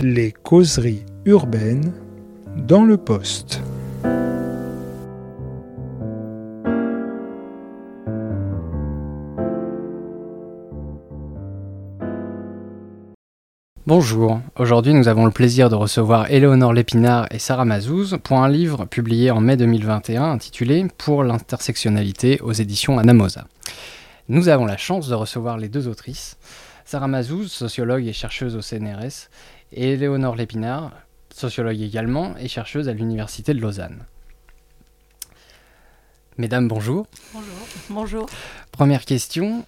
Les causeries urbaines dans le poste. Bonjour, aujourd'hui nous avons le plaisir de recevoir Éléonore Lépinard et Sarah Mazouz pour un livre publié en mai 2021 intitulé Pour l'intersectionnalité aux éditions Anamosa. Nous avons la chance de recevoir les deux autrices, Sarah Mazouz, sociologue et chercheuse au CNRS, et Éléonore Lépinard, sociologue également et chercheuse à l'Université de Lausanne. Mesdames, bonjour. Bonjour. Bonjour. Première question,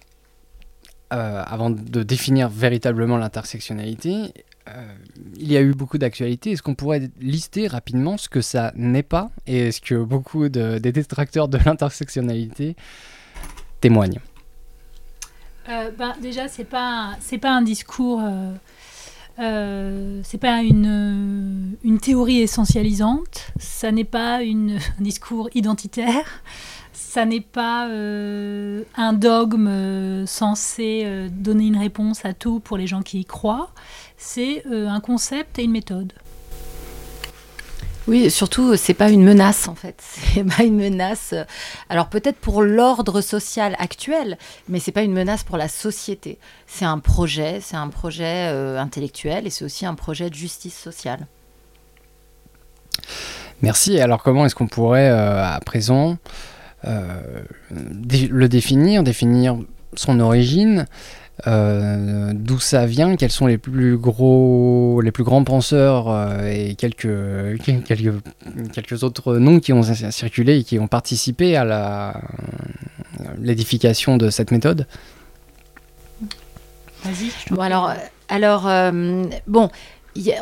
euh, avant de définir véritablement l'intersectionnalité, euh, il y a eu beaucoup d'actualités. Est-ce qu'on pourrait lister rapidement ce que ça n'est pas et est-ce que beaucoup de, des détracteurs de l'intersectionnalité témoignent? Euh, ben, Déjà, c'est pas c'est pas un discours, c'est pas une, une théorie essentialisante, ça n'est pas un discours identitaire ça n'est pas euh, un dogme euh, censé euh, donner une réponse à tout pour les gens qui y croient. C'est un concept et une méthode. Oui, surtout, c'est pas une menace en fait. C'est pas une menace. Alors peut-être pour l'ordre social actuel, mais c'est pas une menace pour la société. C'est un projet, c'est un projet intellectuel et c'est aussi un projet de justice sociale. Merci. Alors comment est-ce qu'on pourrait à présent euh, le définir, définir son origine, euh, d'où ça vient, quels sont les plus gros, les plus grands penseurs euh, et quelques, quelques, quelques autres noms qui ont circulé et qui ont participé à l'édification de cette méthode. Vas-y. Bon alors, alors bon,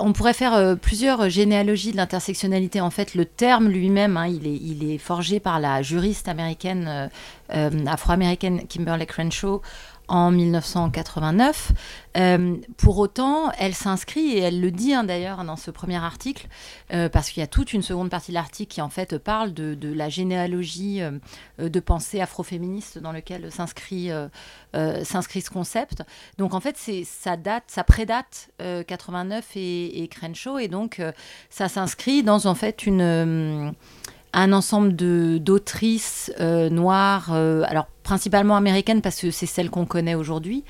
on pourrait faire euh, plusieurs généalogies de l'intersectionnalité. En fait, le terme lui-même, hein, il, est, forgé par la juriste américaine, euh, euh, afro-américaine Kimberly Crenshaw en 1989. Euh, pour autant, elle s'inscrit, et elle le dit hein, d'ailleurs dans ce premier article, euh, parce qu'il y a toute une seconde partie de l'article qui en fait parle de, la généalogie euh, de pensée afroféministe dans lequel s'inscrit s'inscrit ce concept. Donc en fait, ça date, ça prédate 89 et, et, Crenshaw, et donc ça s'inscrit dans en fait une un ensemble d'autrices euh, noires, euh, alors principalement américaines parce que c'est celles qu'on connaît aujourd'hui,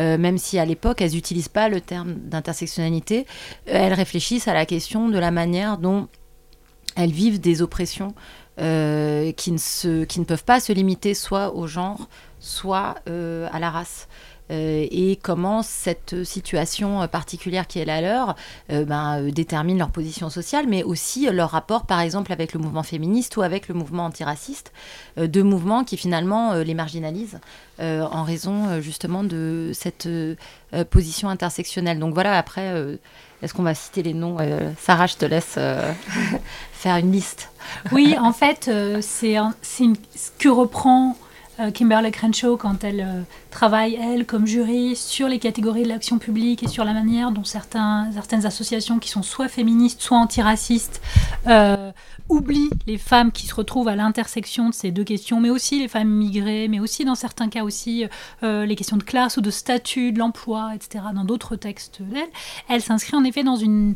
euh, même si à l'époque elles n'utilisent pas le terme d'intersectionnalité, elles réfléchissent à la question de la manière dont elles vivent des oppressions qui, ne se, qui ne peuvent pas se limiter soit au genre, soit à la race. Euh, et comment cette situation particulière qui est la leur euh, ben, euh, détermine leur position sociale, mais aussi leur rapport, par exemple, avec le mouvement féministe ou avec le mouvement antiraciste, deux mouvements qui finalement les marginalisent en raison justement de cette position intersectionnelle. Donc voilà, après, est-ce qu'on va citer les noms Sarah, je te laisse faire une liste. Oui, en fait, c'est ce que reprend Kimberly Crenshaw quand elle euh, travaille, elle, comme jury, sur les catégories de l'action publique et sur la manière dont certains, certaines associations qui sont soit féministes, soit antiracistes, euh, oublient les femmes qui se retrouvent à l'intersection de ces deux questions, mais aussi les femmes immigrées, mais aussi dans certains cas aussi les questions de classe ou de statut, de l'emploi, etc. Dans d'autres textes d'elle, elle s'inscrit en effet dans une,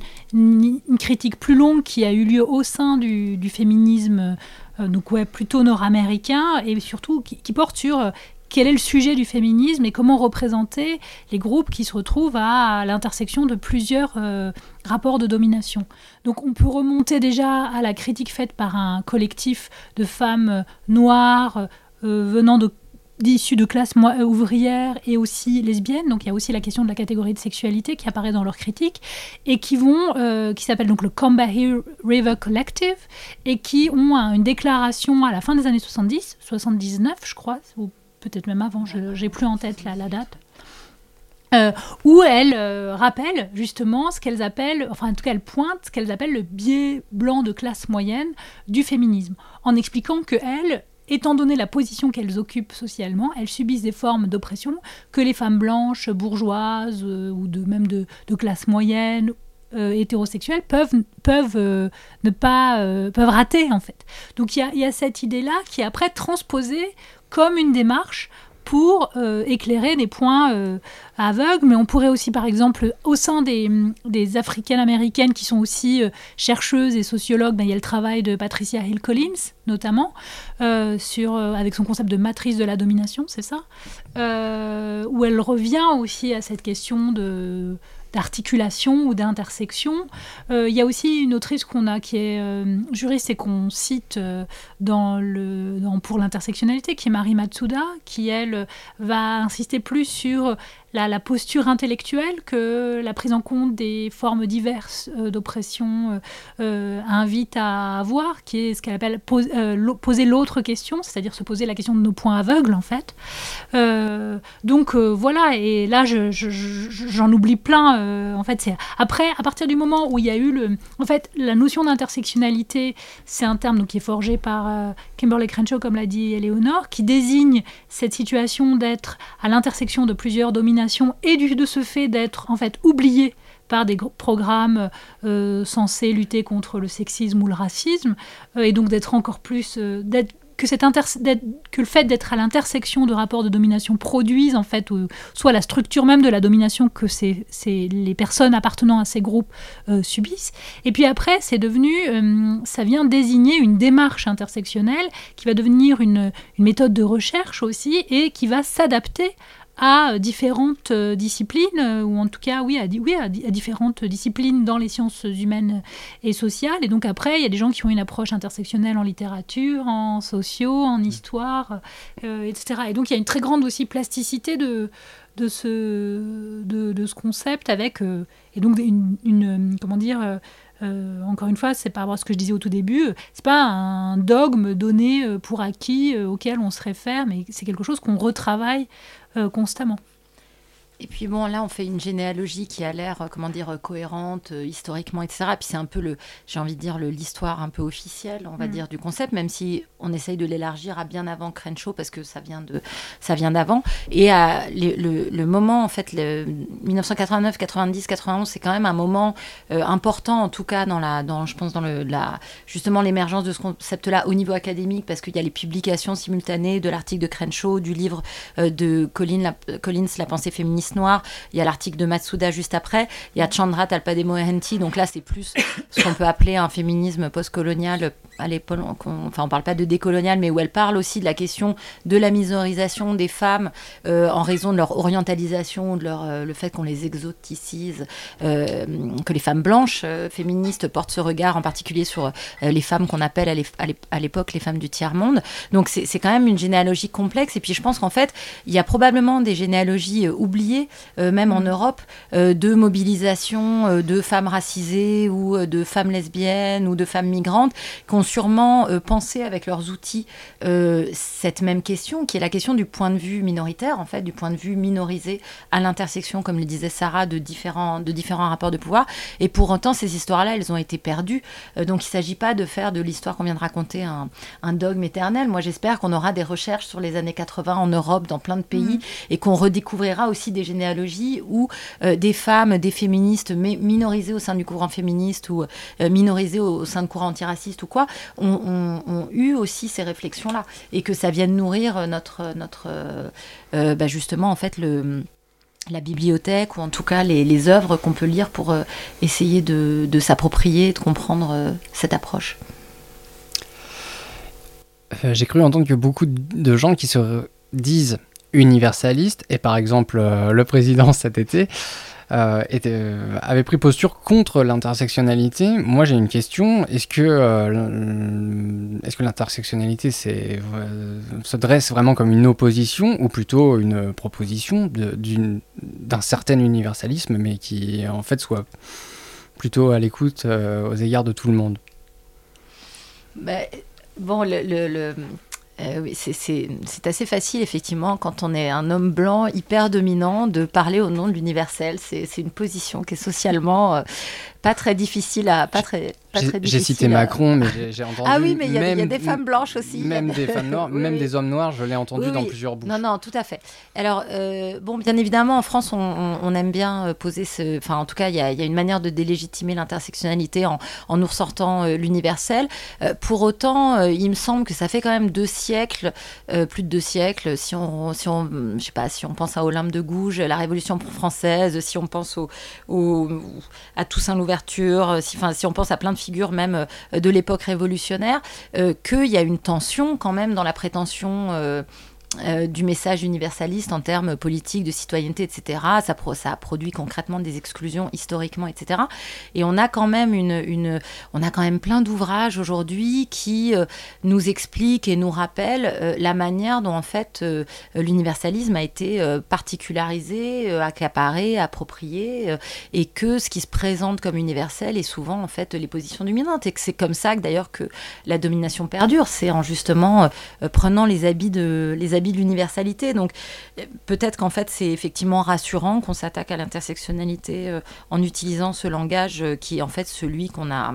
critique plus longue qui a eu lieu au sein du, du féminisme euh, donc ouais, plutôt nord-américain, et surtout qui, porte sur euh, quel est le sujet du féminisme et comment représenter les groupes qui se retrouvent à, l'intersection de plusieurs euh, rapports de domination. Donc on peut remonter déjà à la critique faite par un collectif de femmes noires venant de d'issues de classes euh, ouvrières et aussi lesbiennes. Donc il y a aussi la question de la catégorie de sexualité qui apparaît dans leur critique et qui vont, euh, qui s'appelle donc le Combahee River Collective et qui ont une déclaration à la fin des années 70, 79 je crois, ou peut-être même avant, je n'ai plus en tête la, date. Euh, où elles rappellent justement ce qu'elles appellent, enfin en tout cas elles pointent ce qu'elles appellent le biais blanc de classe moyenne du féminisme, en expliquant que elles, étant donné la position qu'elles occupent socialement, elles subissent des formes d'oppression que les femmes blanches, bourgeoises euh, ou même de, classe moyenne euh, peuvent, euh, ne pas peuvent rater en fait. Donc il y a, y a, cette idée là qui est après transposée comme une démarche pour éclairer des points aveugles. Mais on pourrait aussi, par exemple, au sein des, des africaines-américaines qui sont aussi chercheuses et sociologues, ben, il y a le travail de Patricia Hill Collins, notamment, sur, avec son concept de matrice de la domination, c'est ça? Où elle revient aussi à cette question de d'articulation ou d'intersection. Euh, il y a aussi une autrice qu'on a qui est euh, juriste et qu'on cite euh, dans le, pour l'intersectionnalité, qui est Marie Matsuda, qui elle va insister plus sur la, posture intellectuelle que la prise en compte des formes diverses d'oppression invite à avoir, qui est ce qu'elle appelle poser l'autre question, c'est-à-dire se poser la question de nos points aveugles en fait. donc voilà, et là j'en oublie plein euh, en fait, c'est après, à partir du moment où il y a eu le, en fait, la notion d'intersectionnalité, c'est un terme donc, qui est forgé par euh, Kimberly Crenshaw, comme l'a dit Eleonore, qui désigne cette situation d'être à l'intersection de plusieurs et du, de ce fait d'être en fait oublié par des programmes euh, censés lutter contre le sexisme ou le racisme, et donc d'être encore plus, d'être que, cette que le fait d'être à l'intersection de rapports de domination produise en fait soit la structure même de la domination que c'est les personnes appartenant à ces groupes euh, subissent. Et puis après, c'est devenu, euh, ça vient désigner une démarche intersectionnelle qui va devenir une méthode de recherche aussi et qui va s'adapter à différentes euh, disciplines, euh, ou en tout cas, oui, à, oui, à, différentes disciplines dans les sciences humaines et sociales. Et donc après, il y a des gens qui ont une approche intersectionnelle en littérature, en sociaux, en histoire, euh, etc. Et donc il y a une très grande aussi plasticité de, de, ce, de, ce concept avec, et donc une, comment dire, encore une fois, c'est par rapport à ce que je disais au tout début, c'est pas un dogme donné pour acquis auquel on se réfère, mais c'est quelque chose qu'on retravaille constamment. Et puis bon, là, on fait une généalogie qui a l'air, euh, comment dire, cohérente euh, historiquement, etc. Et puis c'est un peu le, j'ai envie de dire, l'histoire un peu officielle, on va mm. dire, du concept, même si on essaye de l'élargir à bien avant Crenshaw parce que ça vient de, ça vient d'avant. Et à le, le, moment, en fait, le 1989, 90, 91, c'est quand même un moment euh, important, en tout cas dans la, dans, je pense dans le, la, justement l'émergence de ce concept-là au niveau académique, parce qu'il y a les publications simultanées de l'article de Crenshaw, du livre de Collins, la, Collins, La pensée féministe noire. Il y a l'article de Matsuda juste après. Il y a Chandra Talpademohenti. Donc là, c'est plus ce qu'on peut appeler un féminisme postcolonial à l'époque, enfin on parle pas de décolonial, mais où elle parle aussi de la question de la misorisation des femmes euh, en raison de leur orientalisation, de leur, euh, le fait qu'on les exoticise, euh, que les femmes blanches féministes portent ce regard en particulier sur les femmes qu'on appelle à l'époque les femmes du tiers-monde. Donc c'est quand même une généalogie complexe, et puis je pense qu'en fait, il y a probablement des généalogies oubliées euh, même en mm. Europe, euh, de mobilisation euh, de femmes racisées ou de femmes lesbiennes ou de femmes migrantes qui ont sûrement pensé avec leurs outils cette même question, qui est la question du point de vue minoritaire, en fait, du point de vue minorisé à l'intersection, comme le disait Sarah, de différents, de différents rapports de pouvoir. Et pour autant, ces histoires-là, elles ont été perdues. donc il ne s'agit pas de faire de l'histoire qu'on vient de raconter un, un dogme éternel. Moi, j'espère qu'on aura des recherches sur les années 80 en Europe, dans plein de pays, mm. et qu'on redécouvrira aussi des généalogies où euh, des femmes, des féministes minorisées au sein du courant féministe ou euh, minorisées au, sein de courants antiracistes ou quoi, ont, eu aussi ces réflexions-là et que ça vienne nourrir notre, notre euh, bah, justement en fait le la bibliothèque ou en tout cas les, les œuvres qu'on peut lire pour essayer de, de s'approprier, de comprendre cette approche. J'ai cru entendre que beaucoup de gens qui se disent universaliste, et par exemple euh, le président cet été euh, euh, avait pris posture contre l'intersectionnalité. Moi j'ai une question, est-ce que, est-ce que l'intersectionnalité se dresse vraiment comme une opposition ou plutôt une proposition d'un certain universalisme mais qui en fait soit plutôt à l'écoute aux égards de tout le monde? Bah, Bon, le euh, oui, c'est assez facile, effectivement, quand on est un homme blanc hyper dominant, de parler au nom de l'universel. C'est une position qui est socialement euh, pas très difficile à pas très j'ai cité Macron, mais j'ai entendu. Ah oui, mais il y, a des femmes blanches aussi. Même des femmes noires, même des hommes noirs, je l'ai entendu dans plusieurs bouches. Non, non, tout à fait. Alors, euh, bon, bien évidemment, en France, on, aime bien euh, poser ce. Enfin, en tout cas, il y, a une manière de délégitimer l'intersectionnalité en, en, nous ressortant euh, l'universel. pour autant, il me semble que ça fait quand même deux siècles, plus de deux siècles, si on, si on, je sais pas, si on pense à Olympe de Gouges, la Révolution française, si on pense au, au à Toussaint l'ouverture, si, enfin, si on pense à plein de figure même euh, de l'époque révolutionnaire, euh, qu'il y a une tension quand même dans la prétention euh, du message universaliste en termes politiques, de citoyenneté, etc. Ça, ça a produit concrètement des exclusions historiquement, etc. Et on a quand même, une, on a quand même plein d'ouvrages aujourd'hui qui euh, nous expliquent et nous rappellent euh, la manière dont en fait l'universalisme a été particularisé, accaparé, approprié, et que ce qui se présente comme universel est souvent en fait les positions dominantes. Et que c'est comme ça que d'ailleurs que la domination perdure, c'est en justement prenant les habits de les de l'universalité. Donc peut-être qu'en fait c'est effectivement rassurant qu'on s'attaque à l'intersectionnalité euh, en utilisant ce langage euh, qui est en fait celui qu'on a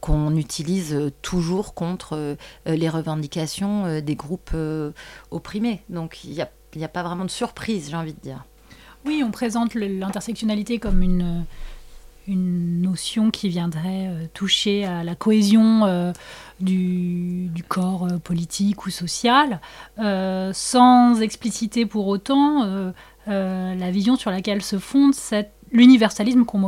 qu'on utilise euh, toujours contre les revendications des groupes opprimés. Donc il n'y a, pas vraiment de surprise, j'ai envie de dire. Oui, on présente l'intersectionnalité comme une, une notion qui viendrait toucher à la cohésion du, corps euh, politique ou social, euh, sans expliciter pour autant euh, la vision sur laquelle se fonde cette l'universalisme qu'on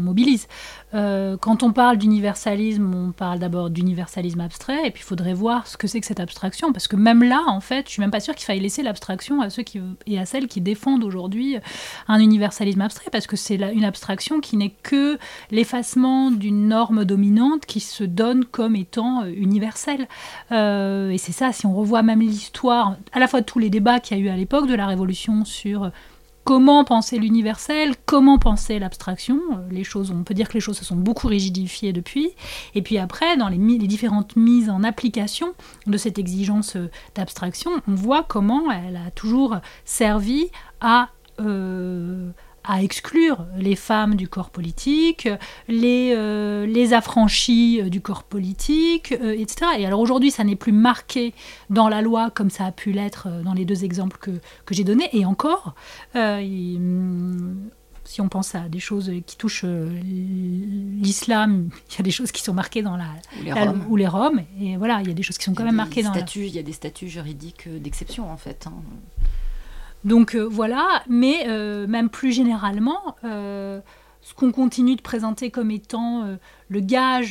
mobilise. Euh, quand on parle d'universalisme, on parle d'abord d'universalisme abstrait, et puis il faudrait voir ce que c'est que cette abstraction, parce que même là, en fait, je suis même pas sûre qu'il faille laisser l'abstraction à ceux qui et à celles qui défendent aujourd'hui un universalisme abstrait, parce que c'est une abstraction qui n'est que l'effacement d'une norme dominante qui se donne comme étant euh, universelle. Euh, et c'est ça, si on revoit même l'histoire, à la fois tous les débats qu'il y a eu à l'époque de la Révolution sur comment penser l'universel, comment penser l'abstraction. Euh, les choses, on peut dire que les choses se sont beaucoup rigidifiées depuis. Et puis après, dans les, différentes mises en application de cette exigence euh, d'abstraction, on voit comment elle a toujours servi à euh, à exclure les femmes du corps politique, les, euh, les affranchis euh, du corps politique, euh, etc. Et alors aujourd'hui, ça n'est plus marqué dans la loi comme ça a pu l'être dans les deux exemples que, que j'ai donnés. Et encore, hum, si on pense à des choses qui touchent l'islam, il y a des choses qui sont marquées dans la, ou les, Roms. ou les Roms. Et voilà, il y a des choses qui sont quand même marquées dans la... Il y a des statuts juridiques d'exception en fait. Hein. Donc euh, voilà, mais euh, même plus généralement, euh, ce qu'on continue de présenter comme étant le gage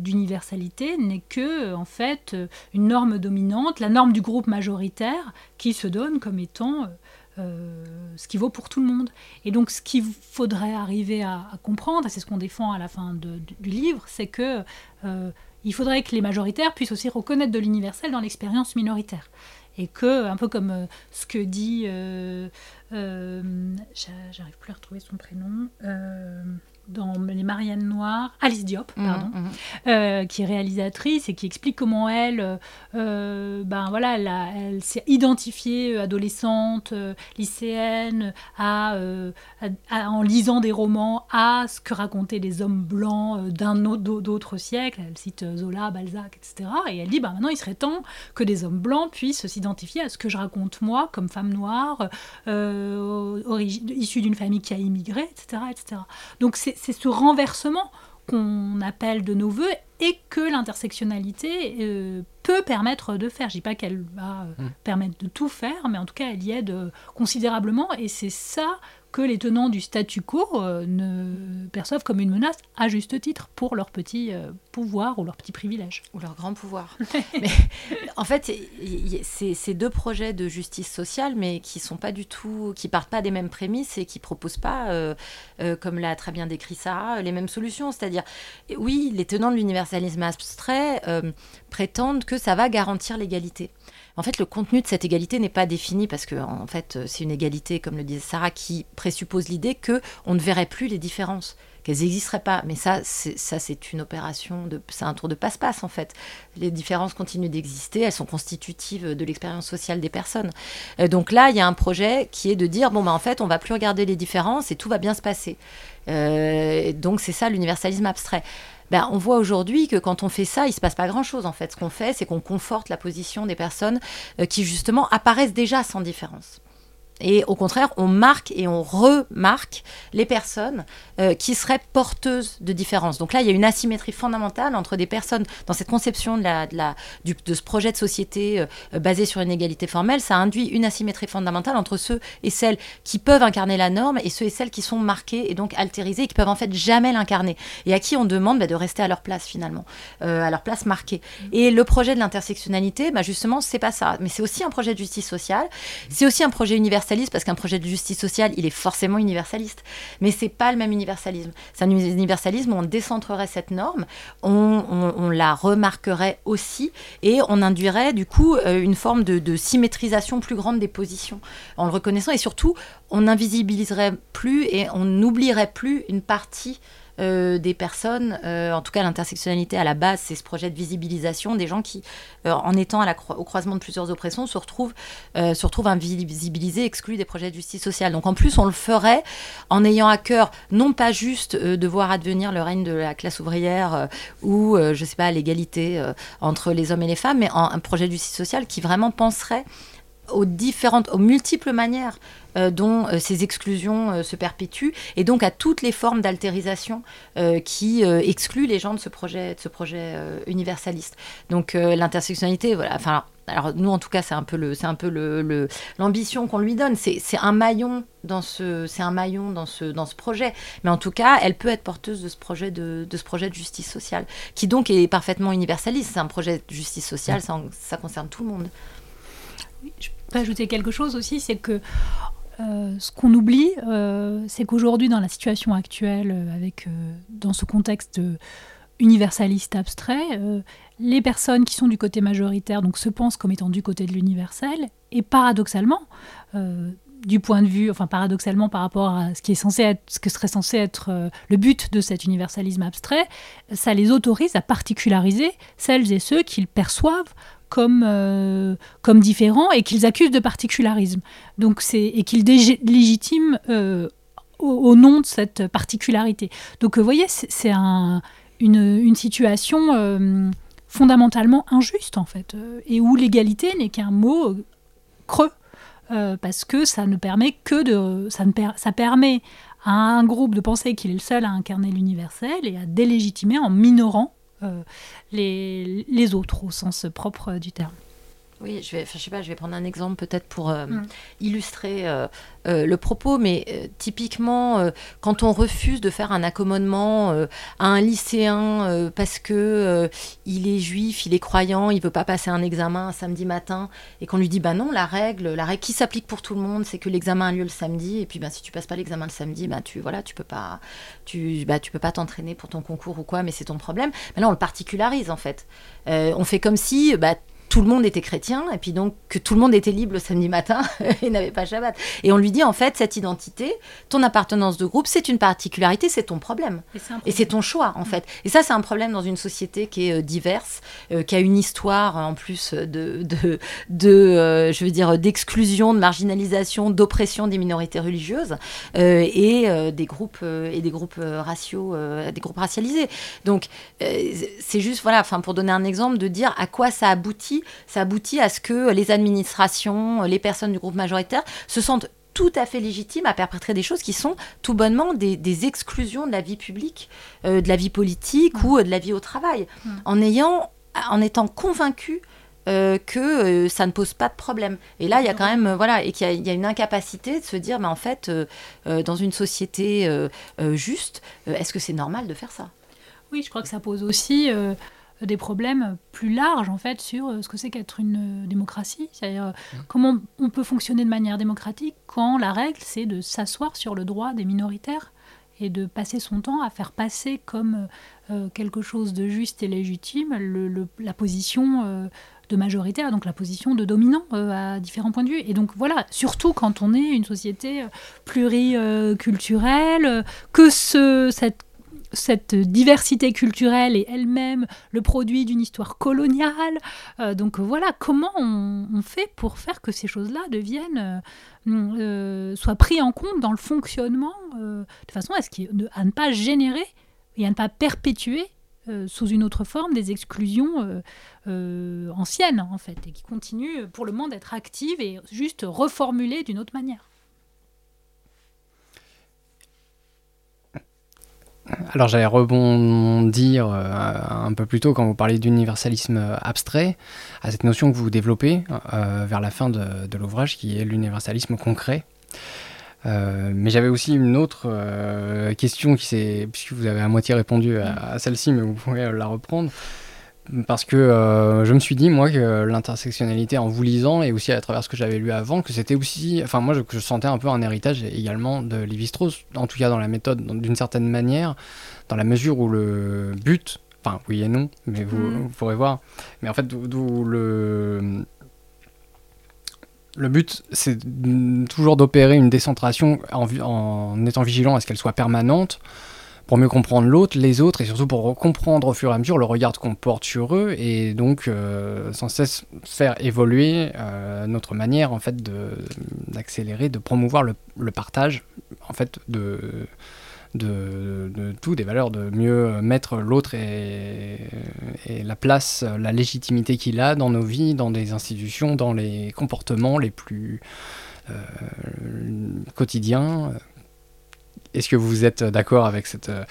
d'universalité n'est que, en fait, une norme dominante, la norme du groupe majoritaire qui se donne comme étant ce qui vaut pour tout le monde. Et donc, ce qu'il faudrait arriver à, comprendre, c'est ce qu'on défend à la fin du livre, c'est que il faudrait que les majoritaires puissent aussi reconnaître de l'universel dans l'expérience minoritaire et que, un peu comme euh, ce que dit, euh, euh, j'arrive plus à retrouver son prénom, dans Les Mariannes Noires, Alice Diop, mmh, pardon, mmh. Euh, qui est réalisatrice et qui explique comment elle, euh, euh, ben voilà, elle, s'est identifiée adolescente, lycéenne, à, en lisant des romans à ce que racontaient les hommes blancs d'un autre d'autres siècles. Elle cite Zola, Balzac, etc. Et elle dit, ben maintenant il serait temps que des hommes blancs puissent s'identifier à ce que je raconte moi comme femme noire, issue d'une famille qui a immigré, etc., etc. Donc c'est c'est ce renversement qu'on appelle de nos voeux et que l'intersectionnalité euh, peut permettre de faire. Je dis pas qu'elle va euh, mmh. permettre de tout faire, mais en tout cas, elle y aide euh, considérablement et c'est ça que les tenants du statu quo euh, ne perçoivent comme une menace, à juste titre, pour leur petit euh, pouvoir ou leur petit privilège. Ou leur grand pouvoir. mais, en fait, c'est ces deux projets de justice sociale, mais qui sont pas du tout, qui partent pas des mêmes prémices et qui proposent pas, euh, comme l'a très bien décrit Sarah, les mêmes solutions. C'est-à-dire, oui, les tenants de l'universalisme abstrait prétendent que ça va garantir l'égalité. En fait, le contenu de cette égalité n'est pas défini parce que, en fait, c'est une égalité, comme le disait Sarah, qui présuppose l'idée que on ne verrait plus les différences qu'elles n'existeraient pas. Mais ça, c'est, ça, c'est une opération, de, c'est un tour de passe-passe en fait. Les différences continuent d'exister, elles sont constitutives de l'expérience sociale des personnes. Euh, donc là, il y a un projet qui est de dire, bon, bah, en fait, on va plus regarder les différences et tout va bien se passer. Euh, donc c'est ça l'universalisme abstrait. Ben, on voit aujourd'hui que quand on fait ça, il se passe pas grand-chose en fait. Ce qu'on fait, c'est qu'on conforte la position des personnes euh, qui justement apparaissent déjà sans différence. Et au contraire, on marque et on remarque les personnes euh, qui seraient porteuses de différences. Donc là, il y a une asymétrie fondamentale entre des personnes dans cette conception de, la, de, la, du, de ce projet de société euh, basé sur une égalité formelle. Ça induit une asymétrie fondamentale entre ceux et celles qui peuvent incarner la norme et ceux et celles qui sont marqués et donc altérisés et qui peuvent en fait jamais l'incarner. Et à qui on demande bah, de rester à leur place finalement, euh, à leur place marquée. Et le projet de l'intersectionnalité, bah, justement, c'est pas ça. Mais c'est aussi un projet de justice sociale. C'est aussi un projet universel parce qu'un projet de justice sociale, il est forcément universaliste. Mais c'est pas le même universalisme. C'est un universalisme où on décentrerait cette norme, on, la remarquerait aussi et on induirait du coup euh, une forme de, de symétrisation plus grande des positions en le reconnaissant et surtout on n'invisibiliserait plus et on n'oublierait plus une partie euh, des personnes, euh, en tout cas l'intersectionnalité à la base, c'est ce projet de visibilisation des gens qui, euh, en étant au croisement de plusieurs oppressions, se retrouvent, se retrouvent invisibilisés, exclus des projets de justice sociale. Donc en plus, on le ferait en ayant à cœur non pas juste de voir advenir le règne de la classe ouvrière ou, je sais pas, l'égalité entre les hommes et les femmes, mais en un projet de justice sociale qui vraiment penserait aux différentes, aux multiples manières euh, dont euh, ces exclusions euh, se perpétuent et donc à toutes les formes d'altérisation qui excluent les gens de ce projet, de ce projet universaliste. Donc l'intersectionnalité, voilà, enfin. Alors nous en tout cas c'est un peu le c'est un peu le l'ambition qu'on lui donne c'est un maillon dans ce c'est un maillon dans ce dans ce projet mais en tout cas elle peut être porteuse de ce projet de, de ce projet de justice sociale qui donc est parfaitement universaliste c'est un projet de justice sociale ça, ça concerne tout le monde ajouter quelque chose aussi, c'est que euh, ce qu'on oublie, euh, c'est qu'aujourd'hui, dans la situation actuelle, euh, avec, dans ce contexte universaliste abstrait, les personnes qui sont du côté majoritaire donc, se pensent comme étant du côté de l'universel, et paradoxalement, du point de vue, enfin paradoxalement par rapport à ce qui est censé ce que serait censé être le but de cet universalisme abstrait, ça les autorise à particulariser celles et ceux qu'ils perçoivent comme, euh, comme différents et qu'ils accusent de particularisme. Donc et qu'ils légitiment euh, au, nom de cette particularité. Donc vous voyez, c'est, un, une, une, situation euh, fondamentalement injuste en fait, et où l'égalité n'est qu'un mot creux. parce que ça ne permet que de ça, ne ça permet à un groupe de penser qu'il est le seul à incarner l'universel et à délégitimer en minorant les, les autres au sens propre du terme. Oui, je vais, je sais pas, je vais prendre un exemple peut-être pour euh, mm. illustrer euh, euh, le propos, mais typiquement, quand on refuse de faire un accommodement à un lycéen parce que il est juif, il est croyant, il veut pas passer un examen un samedi matin, et qu'on lui dit bah non, la règle, la règle qui s'applique pour tout le monde, c'est que l'examen a lieu le samedi, et puis bah, si tu passes pas l'examen le samedi, bah tu voilà, tu peux pas, tu bah, tu peux pas t'entraîner pour ton concours ou quoi, mais c'est ton problème. Mais là, on le particularise en fait. on fait comme si bah tout le monde était chrétien et puis donc que tout le monde était libre le samedi matin et n'avait pas Shabbat. Et on lui dit en fait cette identité, ton appartenance de groupe, c'est une particularité, c'est ton problème. Et c'est ton choix en fait. Et ça c'est un problème dans une société qui est euh, diverse, euh, qui a une histoire en plus de de, de euh, je veux dire d'exclusion, de marginalisation, d'oppression des minorités religieuses et des groupes et des groupes raciaux, des groupes racialisés. Donc c'est juste voilà, enfin pour donner un exemple de dire à quoi ça aboutit ça aboutit à ce que les administrations, les personnes du groupe majoritaire se sentent tout à fait légitimes à perpétrer des choses qui sont tout bonnement des, exclusions de la vie publique, euh, de la vie politique ou euh, de la vie au travail, en, ayant, en étant convaincus euh, que ça ne pose pas de problème. Et là, il y a quand même, voilà, et qu'il y, a une incapacité de se dire, mais en fait, dans une société juste, est-ce que c'est normal de faire ça? Oui, je crois que ça pose aussi des problèmes plus larges en fait sur euh, ce que c'est qu'être une euh, démocratie, c'est-à-dire euh, mmh. comment on peut fonctionner de manière démocratique quand la règle c'est de s'asseoir sur le droit des minoritaires et de passer son temps à faire passer comme quelque chose de juste et légitime la position de majoritaire, donc la position de dominant à différents points de vue. Et donc voilà, surtout quand on est une société pluriculturelle, que ce, cette cette diversité culturelle est elle-même le produit d'une histoire coloniale. Euh, donc voilà, comment on, fait pour faire que ces choses-là deviennent, euh, soient pris en compte dans le fonctionnement, de façon à, ce à ne pas générer et à ne pas perpétuer sous une autre forme des exclusions anciennes en fait et qui continuent pour le moment d'être actives et juste reformulées d'une autre manière. Alors j'allais rebondir euh, un peu plus tôt quand vous parlez d'universalisme abstrait, à cette notion que vous développez euh, vers la fin de, l'ouvrage qui est l'universalisme concret. Euh, mais j'avais aussi une autre question qui s'est, puisque vous avez à moitié répondu à celle-ci, mais vous pouvez la reprendre parce que euh, je me suis dit moi que l'intersectionnalité en vous lisant et aussi à travers ce que j'avais lu avant que c'était aussi enfin moi je, je, sentais un peu un héritage également de Lévi-Strauss en tout cas dans la méthode d'une certaine manière dans la mesure où le but enfin oui et non mais vous, mm. pourrez voir mais en fait d'où le le but, c'est toujours d'opérer une décentration en, en, étant vigilant à ce qu'elle soit permanente, pour mieux comprendre l'autre, les autres, et surtout pour comprendre au fur et à mesure le regard qu'on porte sur eux, et donc euh, sans cesse faire évoluer euh, notre manière en fait d'accélérer, de, promouvoir le, partage en fait de, tout, des valeurs, de mieux mettre l'autre et, et, la place, la légitimité qu'il a dans nos vies, dans des institutions, dans les comportements les plus euh, quotidiens. Est-ce que vous êtes d'accord avec euh,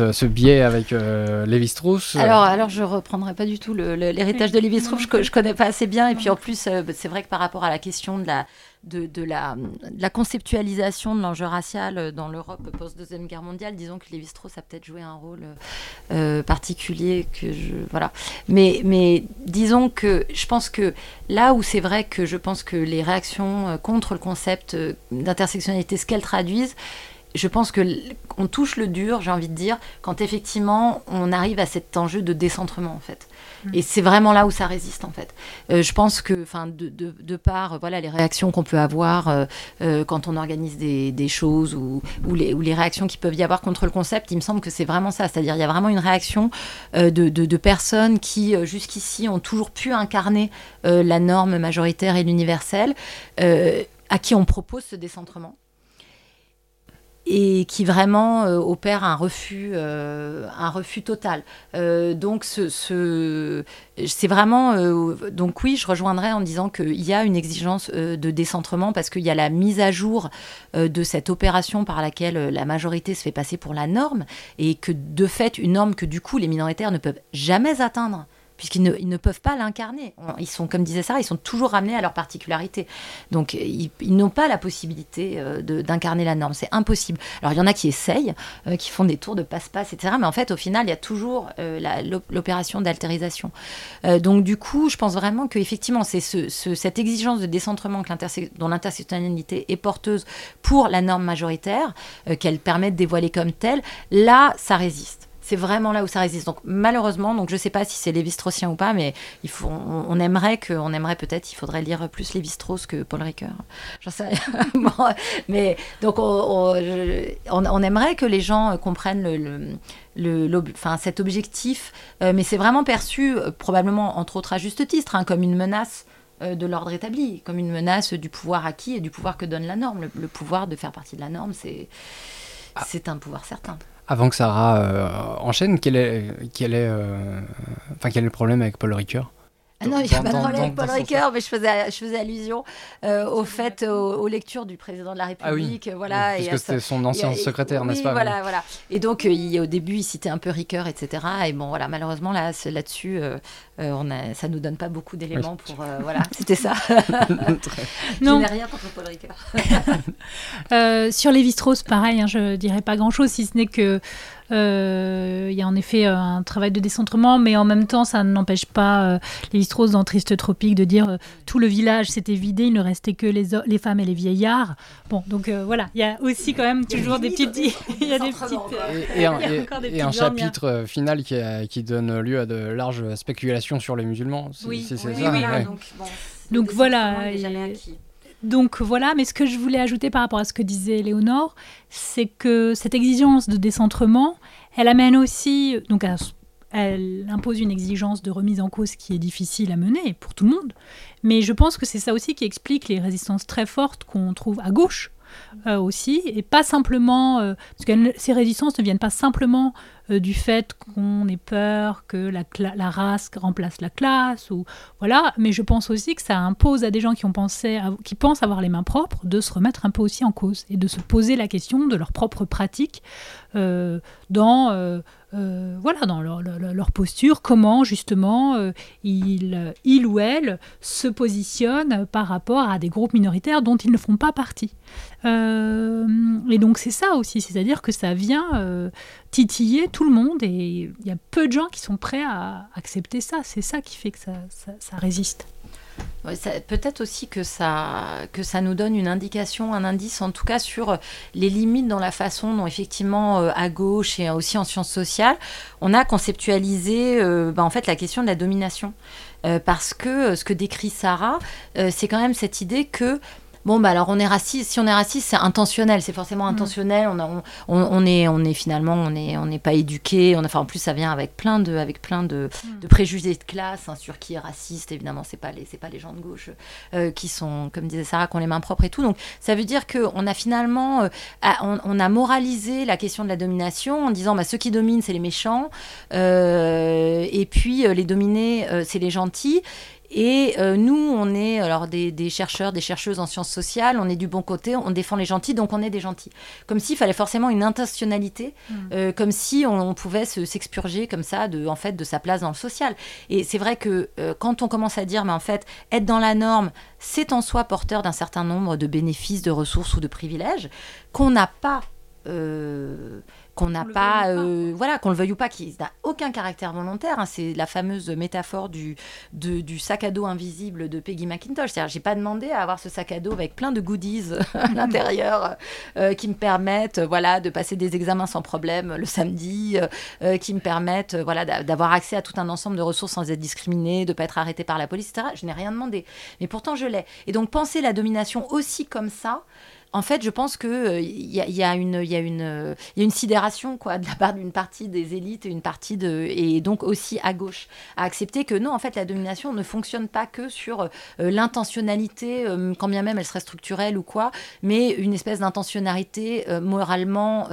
euh, ce biais avec euh, Lévi-Strauss alors, alors, je reprendrai pas du tout l'héritage de Lévi-Strauss, je, ne connais pas assez bien. Et puis en plus, c'est vrai que par rapport à la question de la, conceptualisation de l'enjeu racial dans l'Europe post-deuxième guerre mondiale, disons que Lévi-Strauss a peut-être joué un rôle particulier que voilà. Mais disons que je pense que là où c'est vrai que je pense que les réactions contre le concept d'intersectionnalité, ce qu'elles traduisent, je pense que on touche le dur, j'ai envie de dire, quand effectivement on arrive à cet enjeu de décentrement en fait. Mm. Et c'est vraiment là où ça résiste en fait. Euh, je pense que, enfin, de, de, de, par voilà les réactions qu'on peut avoir euh, euh, quand on organise des, des choses ou, ou, les, ou, les, réactions qui peuvent y avoir contre le concept, il me semble que c'est vraiment ça. C'est-à-dire il y a vraiment une réaction de, de, personnes qui jusqu'ici ont toujours pu incarner la norme majoritaire et l'universel, à qui on propose ce décentrement et qui vraiment euh, opère un refus, euh, un refus total. Euh, donc ce, ce c'est vraiment donc oui, je rejoindrais en disant qu'il y a une exigence de décentrement parce qu'il y a la mise à jour de cette opération par laquelle la majorité se fait passer pour la norme et que de fait une norme que du coup les minoritaires ne peuvent jamais atteindre puisqu'ils ne, ils ne, peuvent pas l'incarner. Ils sont, comme disait Sarah, ils sont toujours ramenés à leur particularité. Donc, ils, n'ont pas la possibilité euh, d'incarner la norme. C'est impossible. Alors, il y en a qui essayent, euh, qui font des tours de passe-passe, etc. Mais en fait, au final, il y a toujours euh, l'opération d'altérisation. donc, du coup, je pense vraiment qu'effectivement, c'est ce, cette exigence de décentrement dont l'intersectionnalité est porteuse pour la norme majoritaire, qu'elle permet de dévoiler comme telle. Là, ça résiste c'est vraiment là où ça résiste. Donc malheureusement, donc je sais pas si c'est Lévi-Straussien ou pas, mais il faut, on, aimerait que, on aimerait peut-être, il faudrait lire plus Lévi-Strauss que Paul Ricoeur. J'en sais rien. mais donc on, on, aimerait que les gens comprennent le, le enfin, cet objectif, euh, mais c'est vraiment perçu, euh, probablement entre autres à juste titre, hein, comme une menace euh, de l'ordre établi, comme une menace du pouvoir acquis et du pouvoir que donne la norme. Le, pouvoir de faire partie de la norme, c'est ah. c'est un pouvoir certain. Avant que Sarah euh, enchaîne, quel est, quel, est, euh, enfin, quel est le problème avec Paul Ricoeur? Ah non, il n'y a pas de problème avec Paul Ricoeur, mais je faisais, je faisais allusion euh, au fait, aux, lectures du président de la République. Ah oui. voilà, oui, puisque c'était son ancien secrétaire, n'est-ce pas Voilà, voilà. Et donc, il, au début, il citait un peu Ricoeur, etc. Et bon, voilà, malheureusement, là, là-dessus, on a, ça ne nous donne pas beaucoup d'éléments pour. voilà, c'était ça. je n'ai rien contre Paul Ricoeur. sur Lévi-Strauss, pareil, hein, je ne dirais pas grand-chose, si ce n'est que euh, il y a en effet euh, un travail de décentrement, mais en même temps, ça n'empêche pas euh, les Strauss dans Triste Tropique de dire tout le village s'était vidé, il ne restait que les, les femmes et les vieillards. Bon, donc voilà, il y a aussi quand même toujours des petites. Il y a des petites. Et, un chapitre final qui, qui, donne lieu à de larges spéculations sur les musulmans. Oui, c'est ça. donc, donc voilà. Donc voilà, mais ce que je voulais ajouter par rapport à ce que disait Léonore, c'est que cette exigence de décentrement, elle amène aussi, donc elle impose une exigence de remise en cause qui est difficile à mener pour tout le monde. Mais je pense que c'est ça aussi qui explique les résistances très fortes qu'on trouve à gauche euh, aussi, et pas simplement, euh, parce que ces résistances ne viennent pas simplement euh, du fait qu'on ait peur que la, race remplace la classe, ou voilà, mais je pense aussi que ça impose à des gens qui, ont pensé, qui pensent avoir les mains propres de se remettre un peu aussi en cause et de se poser la question de leur propre pratique dans euh, leur, posture, comment justement euh, il, ou elle se positionne par rapport à des groupes minoritaires dont ils ne font pas partie. Euh, et donc c'est ça aussi, c'est-à-dire que ça vient titiller tout le monde et il y a peu de gens qui sont prêts à accepter ça. C'est ça qui fait que ça résiste. Peut-être aussi que ça, que ça nous donne une indication, un indice en tout cas sur les limites dans la façon dont effectivement euh, à gauche et aussi en sciences sociales, on a conceptualisé euh, bah, en fait la question de la domination. Euh, parce que ce que décrit Sarah, c'est quand même cette idée que Bon, bah alors on est raciste. Si on est raciste, c'est intentionnel. C'est forcément mm. intentionnel. On, on, on, est, on est finalement, on n'est on pas éduqué. On, enfin, en plus, ça vient avec plein de, avec plein de, mm. de préjugés de classe hein, sur qui est raciste. Évidemment, c'est pas les, c'est pas les gens de gauche euh, qui sont, comme disait Sarah, qui ont les mains propres et tout. Donc, ça veut dire que on a finalement, euh, on, a moralisé la question de la domination en disant, bah ceux qui dominent, c'est les méchants, euh, et puis les dominés, c'est les gentils. Et euh, nous, on est alors des, chercheurs, des chercheuses en sciences sociales, on est du bon côté, on défend les gentils, donc on est des gentils. Comme s'il fallait forcément une intentionnalité, mm. euh, comme si on, pouvait s'expurger comme ça de, en fait, de sa place dans le social. Et c'est vrai que euh, quand on commence à dire, mais en fait, être dans la norme, c'est en soi porteur d'un certain nombre de bénéfices, de ressources ou de privilèges qu'on n'a pas qu'on n'a pas, euh, voilà, qu'on le veuille ou pas, qui n'a aucun caractère volontaire. Hein. c'est la fameuse métaphore du, du sac à dos invisible de Peggy McIntosh. C'est-à-dire, j'ai pas demandé à avoir ce sac à dos avec plein de goodies à l'intérieur euh, qui me permettent, voilà, de passer des examens sans problème le samedi, euh, qui me permettent, voilà, d'avoir accès à tout un ensemble de ressources sans être discriminé, de pas être arrêté par la police, etc. Je n'ai rien demandé, mais pourtant je l'ai. Et donc penser la domination aussi comme ça en fait, je pense qu'il euh, y, a, y, a une, y, a une, y a une sidération quoi, de la part d'une partie des élites et une partie de. et donc aussi à gauche, à accepter que non, en fait, la domination ne fonctionne pas que sur euh, l'intentionnalité, euh, quand bien même elle serait structurelle ou quoi, mais une espèce d'intentionnalité moralement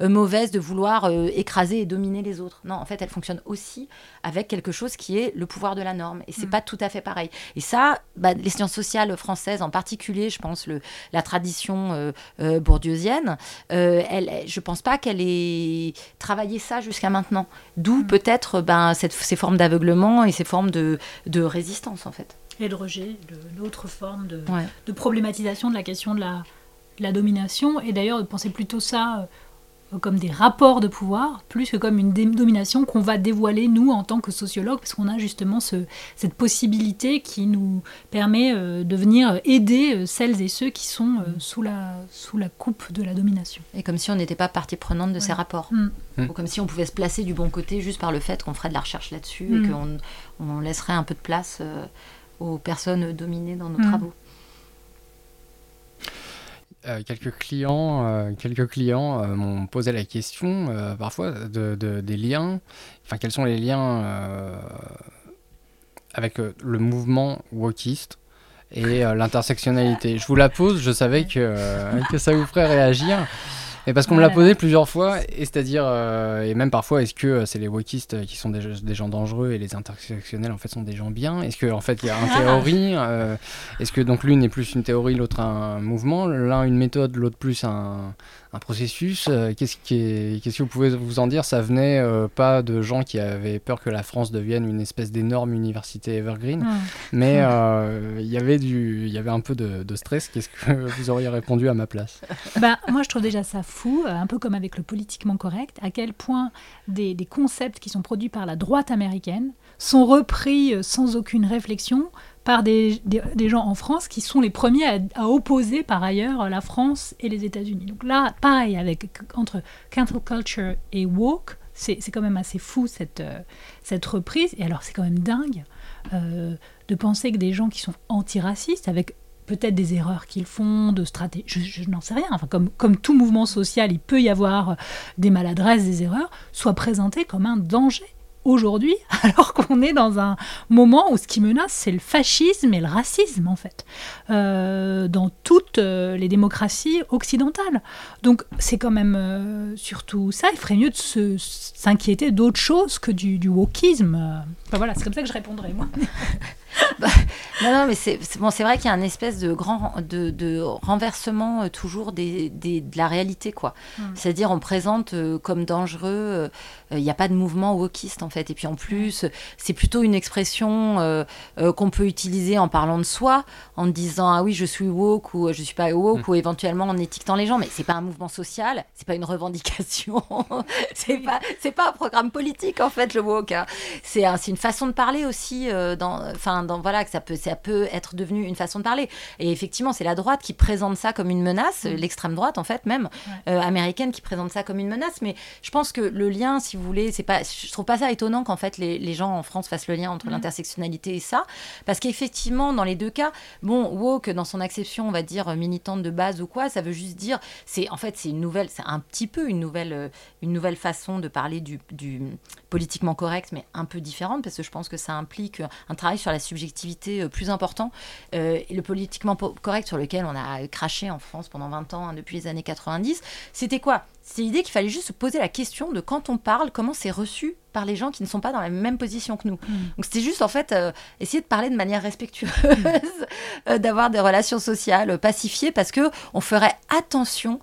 mauvaise de vouloir écraser et dominer les autres. Non, en fait, elle fonctionne aussi avec quelque chose qui est le pouvoir de la norme. Et c'est mm. pas tout à fait pareil. Et ça, bah, les sciences sociales françaises en particulier, je pense, le, la tradition euh, euh, bourdieusienne, euh, elle, je pense pas qu'elle ait travaillé ça jusqu'à maintenant. D'où mm. peut-être ben, ces formes d'aveuglement et ces formes de, de, résistance, en fait. Et de rejet, l'autre forme de, de, problématisation de la question de la, la domination. Et d'ailleurs, de penser plutôt ça comme des rapports de pouvoir, plus que comme une domination qu'on va dévoiler nous en tant que sociologues, parce qu'on a justement ce, cette possibilité qui nous permet euh, de venir aider euh, celles et ceux qui sont euh, sous, la, sous la coupe de la domination. Et comme si on n'était pas partie prenante de ces rapports. Mm. Mm. Ou comme si on pouvait se placer du bon côté juste par le fait qu'on ferait de la recherche là-dessus et mm. qu'on on laisserait un peu de place aux personnes dominées dans nos travaux. Euh, quelques clients, euh, quelques clients euh, m'ont posé la question parfois de, des liens. Enfin, quels sont les liens avec le mouvement wokiste et l'intersectionnalité? Je vous la pose. Je savais que, que ça vous ferait réagir. Et parce qu'on me l'a posé plusieurs fois, et c'est-à-dire, euh, et même parfois, est-ce que euh, c'est les wokistes qui sont des, des, gens dangereux et les intersectionnels en fait sont des gens bien? Est-ce qu'en en fait il y a une ah. théorie euh, Est-ce que donc l'une est plus une théorie, l'autre un mouvement L'un une méthode, l'autre plus un, un processus. Euh, qu'est-ce, qui qu'est-ce que vous pouvez vous en dire? Ça venait euh, pas de gens qui avaient peur que la France devienne une espèce d'énorme université evergreen, ah. mais euh, il y avait du, il y avait un peu de, stress. Qu'est-ce que vous auriez répondu à ma place? Bah, Moi, je trouve déjà ça fou, un peu comme avec le politiquement correct, à quel point des, des concepts qui sont produits par la droite américaine sont repris sans aucune réflexion par des, des, gens en France qui sont les premiers à, opposer par ailleurs la France et les États-Unis. Donc là, pareil, avec, entre cancel culture et woke, c'est quand même assez fou cette, euh, cette reprise. Et alors, c'est quand même dingue euh, de penser que des gens qui sont antiracistes, avec peut-être des erreurs qu'ils font, de stratégie, je, n'en sais rien. Enfin, comme, comme tout mouvement social, il peut y avoir des maladresses, des erreurs, soit présenté comme un danger aujourd'hui, alors qu'on est dans un moment où ce qui menace, c'est le fascisme et le racisme, en fait, euh, dans toutes euh, les démocraties occidentales. Donc c'est quand même euh, surtout ça, il ferait mieux de s'inquiéter d'autre chose que du, du wokisme. Enfin voilà, c'est comme ça que je répondrai, moi. Bah, non, non, mais c'est bon, vrai qu'il y a un espèce de grand de, de renversement euh, toujours des, des, de la réalité, quoi. Mm. C'est-à-dire, on présente euh, comme dangereux, euh, il n'y a pas de mouvement wokiste en fait. Et puis en plus, c'est plutôt une expression qu'on peut utiliser en parlant de soi, en disant ah oui, je suis woke ou je suis pas woke, mm. ou éventuellement en étiquetant les gens. Mais c'est pas un mouvement social, c'est pas une revendication, c'est pas c'est pas un programme politique en fait le woke. Hein. C'est une façon de parler aussi dans, enfin voilà, que ça peut, ça peut être devenu une façon de parler. Et effectivement, c'est la droite qui présente ça comme une menace, mm. l'extrême droite en fait même euh, américaine qui présente ça comme une menace. Mais je pense que le lien, si vous voulez, c'est pas, je trouve pas ça étonnant qu'en fait les, les, gens en France fassent le lien entre mm. l'intersectionnalité et ça, parce qu'effectivement dans les deux cas, bon, woke dans son acception, on va dire militante de base ou quoi, ça veut juste dire, c'est en fait c'est une nouvelle, c'est un petit peu une nouvelle, euh, une nouvelle façon de parler du, du politiquement correct, mais un peu différente, parce que je pense que ça implique un travail sur la subjectivité euh, plus important. Euh, et le politiquement correct sur lequel on a craché en France pendant 20 ans, hein, depuis les années 90, c'était quoi? C'est l'idée qu'il fallait juste se poser la question de quand on parle, comment c'est reçu par les gens qui ne sont pas dans la même position que nous. Hmm. Donc c'était juste en fait euh, essayer de parler de manière respectueuse, d'avoir des relations sociales pacifiées, parce que on ferait attention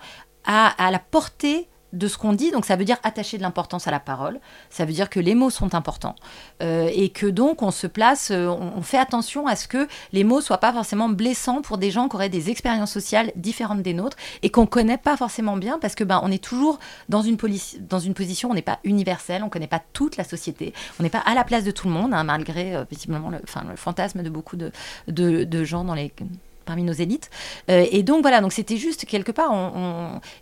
à, à la portée de ce qu'on dit, donc ça veut dire attacher de l'importance à la parole, ça veut dire que les mots sont importants. Euh, et que donc on se place, euh, on, fait attention à ce que les mots soient pas forcément blessants pour des gens qui auraient des expériences sociales différentes des nôtres et qu'on connaît pas forcément bien parce que ben on est toujours dans une, position, on n'est pas universel, on connaît pas toute la société, on n'est pas à la place de tout le monde, hein, malgré euh, visiblement le, fantasme de beaucoup de gens dans les parmi nos élites. Euh, et donc voilà, donc c'était juste quelque part,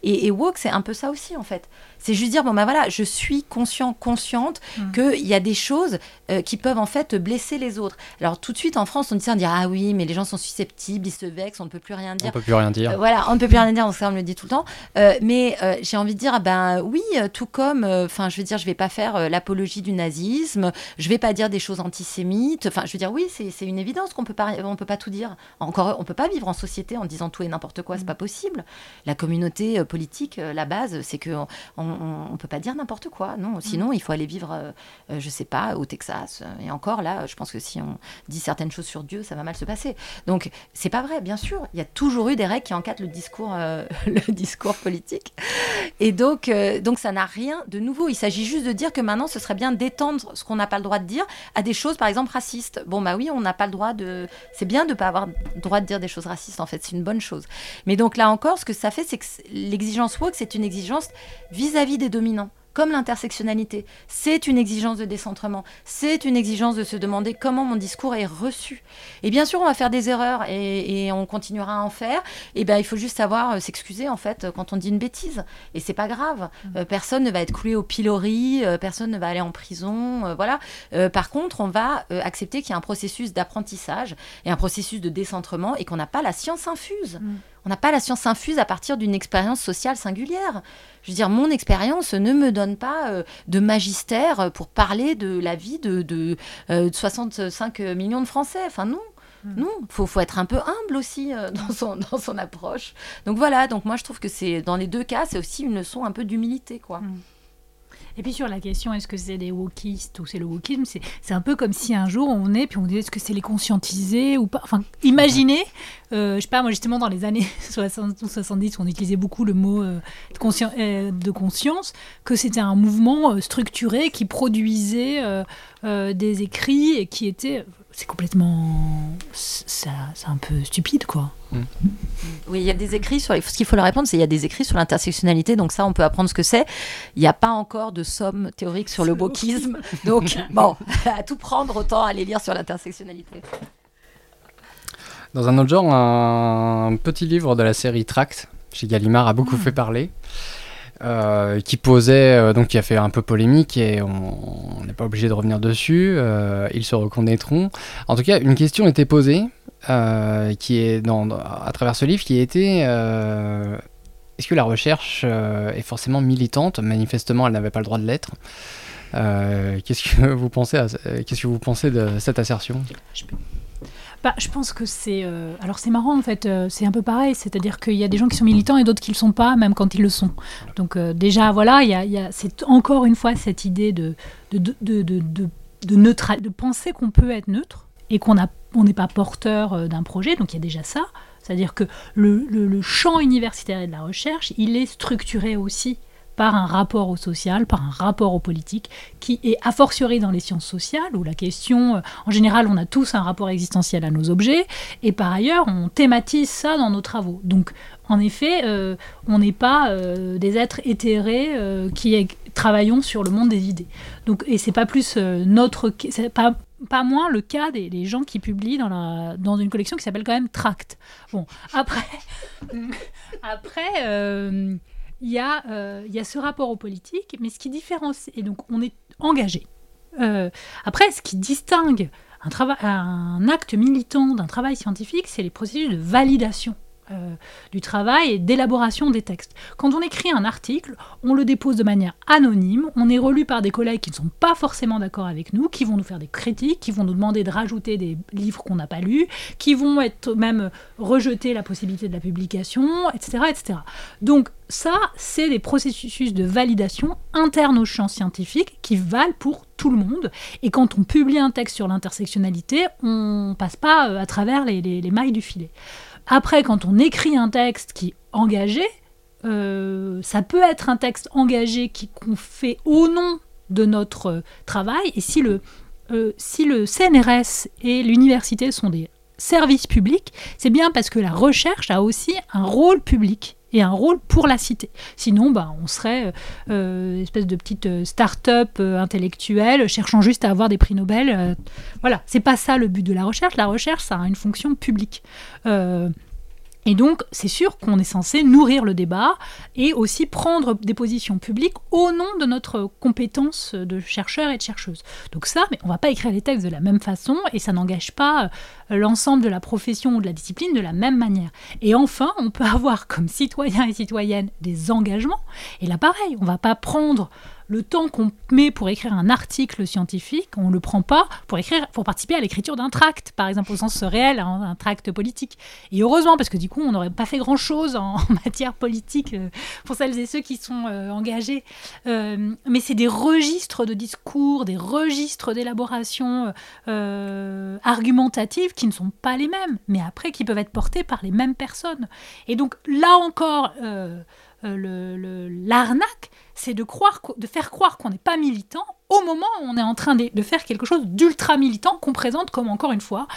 Et, et woke, c'est un peu ça aussi en fait. C'est juste dire, bon ben voilà, je suis conscient, consciente mm. qu'il y a des choses euh, qui peuvent en fait blesser les autres. Alors tout de suite en France, on dit ça, on dit, ah oui, mais les gens sont susceptibles, ils se vexent, on ne peut plus rien dire. On peut plus rien dire. Euh, voilà, on ne peut plus rien dire, donc ça on me le dit tout le temps. mais j'ai envie de dire, ah ben oui, tout comme, enfin je veux dire, je vais pas faire l'apologie du nazisme, je vais pas dire des choses antisémites, enfin je veux dire, oui, c'est une évidence qu'on peut pas, on peut pas tout dire. Encore, on peut pas vivre en société en disant tout et n'importe quoi, c'est mm. pas possible. La communauté euh, politique, euh, la base, c'est que on, peut pas dire n'importe quoi. Non, mm. sinon il faut aller vivre, euh, je sais pas, au Texas. Et encore là, je pense que si on dit certaines choses sur Dieu, ça va mal se passer. Donc c'est pas vrai, bien sûr. Il y a toujours eu des règles qui encadrent le discours, le discours politique. Et donc, donc ça n'a rien de nouveau. Il s'agit juste de dire que maintenant, ce serait bien d'étendre ce qu'on n'a pas le droit de dire à des choses, par exemple, racistes. Bon, bah oui, on n'a pas le droit de. C'est bien de pas avoir le droit de dire des choses racistes, en fait, c'est une bonne chose. Mais donc là encore, ce que ça fait, c'est que l'exigence woke, c'est une exigence vis-à-vis des dominants comme l'intersectionnalité. C'est une exigence de décentrement. C'est une exigence de se demander comment mon discours est reçu. Et bien sûr, on va faire des erreurs et, on continuera à en faire. Et ben, il faut juste savoir euh, s'excuser en fait quand on dit une bêtise. Et c'est pas grave. Mmh. Euh, personne ne va être cloué au pilori. Euh, personne ne va aller en prison. voilà. par contre, on va accepter qu'il y a un processus d'apprentissage et un processus de décentrement et qu'on n'a pas la science infuse. Mmh. On n'a pas la science infuse à partir d'une expérience sociale singulière. Je veux dire, mon expérience ne me donne pas euh, de magistère pour parler de la vie de, 65 euh, millions de Français. Enfin, non. Hmm. Non, faut, faut être un peu humble aussi euh, dans, son, dans son approche. Donc voilà, donc moi je trouve que c'est dans les deux cas, c'est aussi une leçon un peu d'humilité, quoi. Hmm. Et puis sur la question, est-ce que c'est des wokistes ou c'est le wokisme, c'est un peu comme si un jour on est, puis on dit est-ce que c'est les conscientisés ou pas? Enfin, imaginez, euh, je sais pas, moi justement dans les années 60 ou 70, on utilisait beaucoup le mot euh, de, euh, de, conscience, que c'était un mouvement structuré qui produisait des écrits et qui était c'est complètement. C'est un peu stupide, quoi. Oui, il y a des écrits sur. Ce qu'il faut leur répondre, c'est qu'il y a des écrits sur l'intersectionnalité, donc ça, on peut apprendre ce que c'est. Il n'y a pas encore de somme théorique sur le wokisme. donc, bon, à tout prendre, autant aller lire sur l'intersectionnalité. Dans un autre genre, un petit livre de la série Tract, chez Gallimard, a beaucoup mm. fait parler. Euh, qui posait, euh, donc qui a fait un peu polémique et on n'est pas obligé de revenir dessus, euh, ils se reconnaîtront. En tout cas, une question était posée qui est à travers ce livre, qui était est-ce que la recherche est forcément militante? Manifestement, elle n'avait pas le droit de l'être. qu'est-ce que vous pensez que vous pensez de cette assertion? Bah, je pense que c'est. Euh, alors c'est marrant en fait, euh, c'est un peu pareil, c'est-à-dire qu'il y a des gens qui sont militants et d'autres qui ne le sont pas, même quand ils le sont. Donc euh, déjà, voilà, il y a, c'est encore une fois cette idée de, de, de, de, de, de, de penser qu'on peut être neutre et qu'on on n'est pas porteur d'un projet, donc il y a déjà ça. C'est-à-dire que le, champ universitaire de la recherche, il est structuré aussi par un rapport au social, par un rapport au politique, qui est a fortiori dans les sciences sociales, où la question, euh, en général, on a tous un rapport existentiel à nos objets, et par ailleurs, on thématise ça dans nos travaux. Donc, en effet, euh, on n'est pas euh, des êtres éthérés qui travaillons sur le monde des idées. Donc, et c'est pas plus notre, pas pas moins le cas des, gens qui publient dans, une collection qui s'appelle quand même Tract. Bon, après, après il y, a, euh, il y a ce rapport aux politiques, mais ce qui différencie, et donc on est engagé. Euh, après, ce qui distingue un, un acte militant d'un travail scientifique, c'est les processus de validation. Euh, du travail et d'élaboration des textes. Quand on écrit un article, on le dépose de manière anonyme, on est relu par des collègues qui ne sont pas forcément d'accord avec nous, qui vont nous faire des critiques, qui vont nous demander de rajouter des livres qu'on n'a pas lus, qui vont être même rejeter la possibilité de la publication, etc. etc. Donc ça, c'est des processus de validation internes aux champs scientifiques qui valent pour tout le monde. Et quand on publie un texte sur l'intersectionnalité, on passe pas euh, à travers les mailles du filet. Après, quand on écrit un texte qui est engagé, euh, ça peut être un texte engagé qu'on fait au nom de notre travail. Et si le, euh, si le CNRS et l'université sont des services publics, c'est bien parce que la recherche a aussi un rôle public et un rôle pour la cité. Sinon, bah, on serait euh, une espèce de petite euh, start-up euh, intellectuelle cherchant juste à avoir des prix Nobel. voilà, c'est pas ça le but de la recherche. La recherche, ça a une fonction publique. Et donc, c'est sûr qu'on est censé nourrir le débat et aussi prendre des positions publiques au nom de notre compétence de chercheur et de chercheuse. Donc ça, mais on va pas écrire les textes de la même façon et ça n'engage pas euh, l'ensemble de la profession ou de la discipline de la même manière. Et enfin, on peut avoir comme citoyen et citoyenne des engagements. Et là, pareil, on va pas prendre le temps qu'on met pour écrire un article scientifique, on ne le prend pas pour écrire, pour participer à l'écriture d'un tract, par exemple au sens réel, hein, un tract politique. Et heureusement, parce que du coup, on n'aurait pas fait grand-chose en, matière politique euh, pour celles et ceux qui sont euh, engagés. Euh, mais c'est des registres de discours, des registres d'élaboration argumentative qui ne sont pas les mêmes, mais après qui peuvent être portés par les mêmes personnes. Et donc là encore, l'arnaque, c'est de, de faire croire qu'on n'est pas militant au moment où on est en train de, faire quelque chose d'ultra militant qu'on présente comme, encore une fois,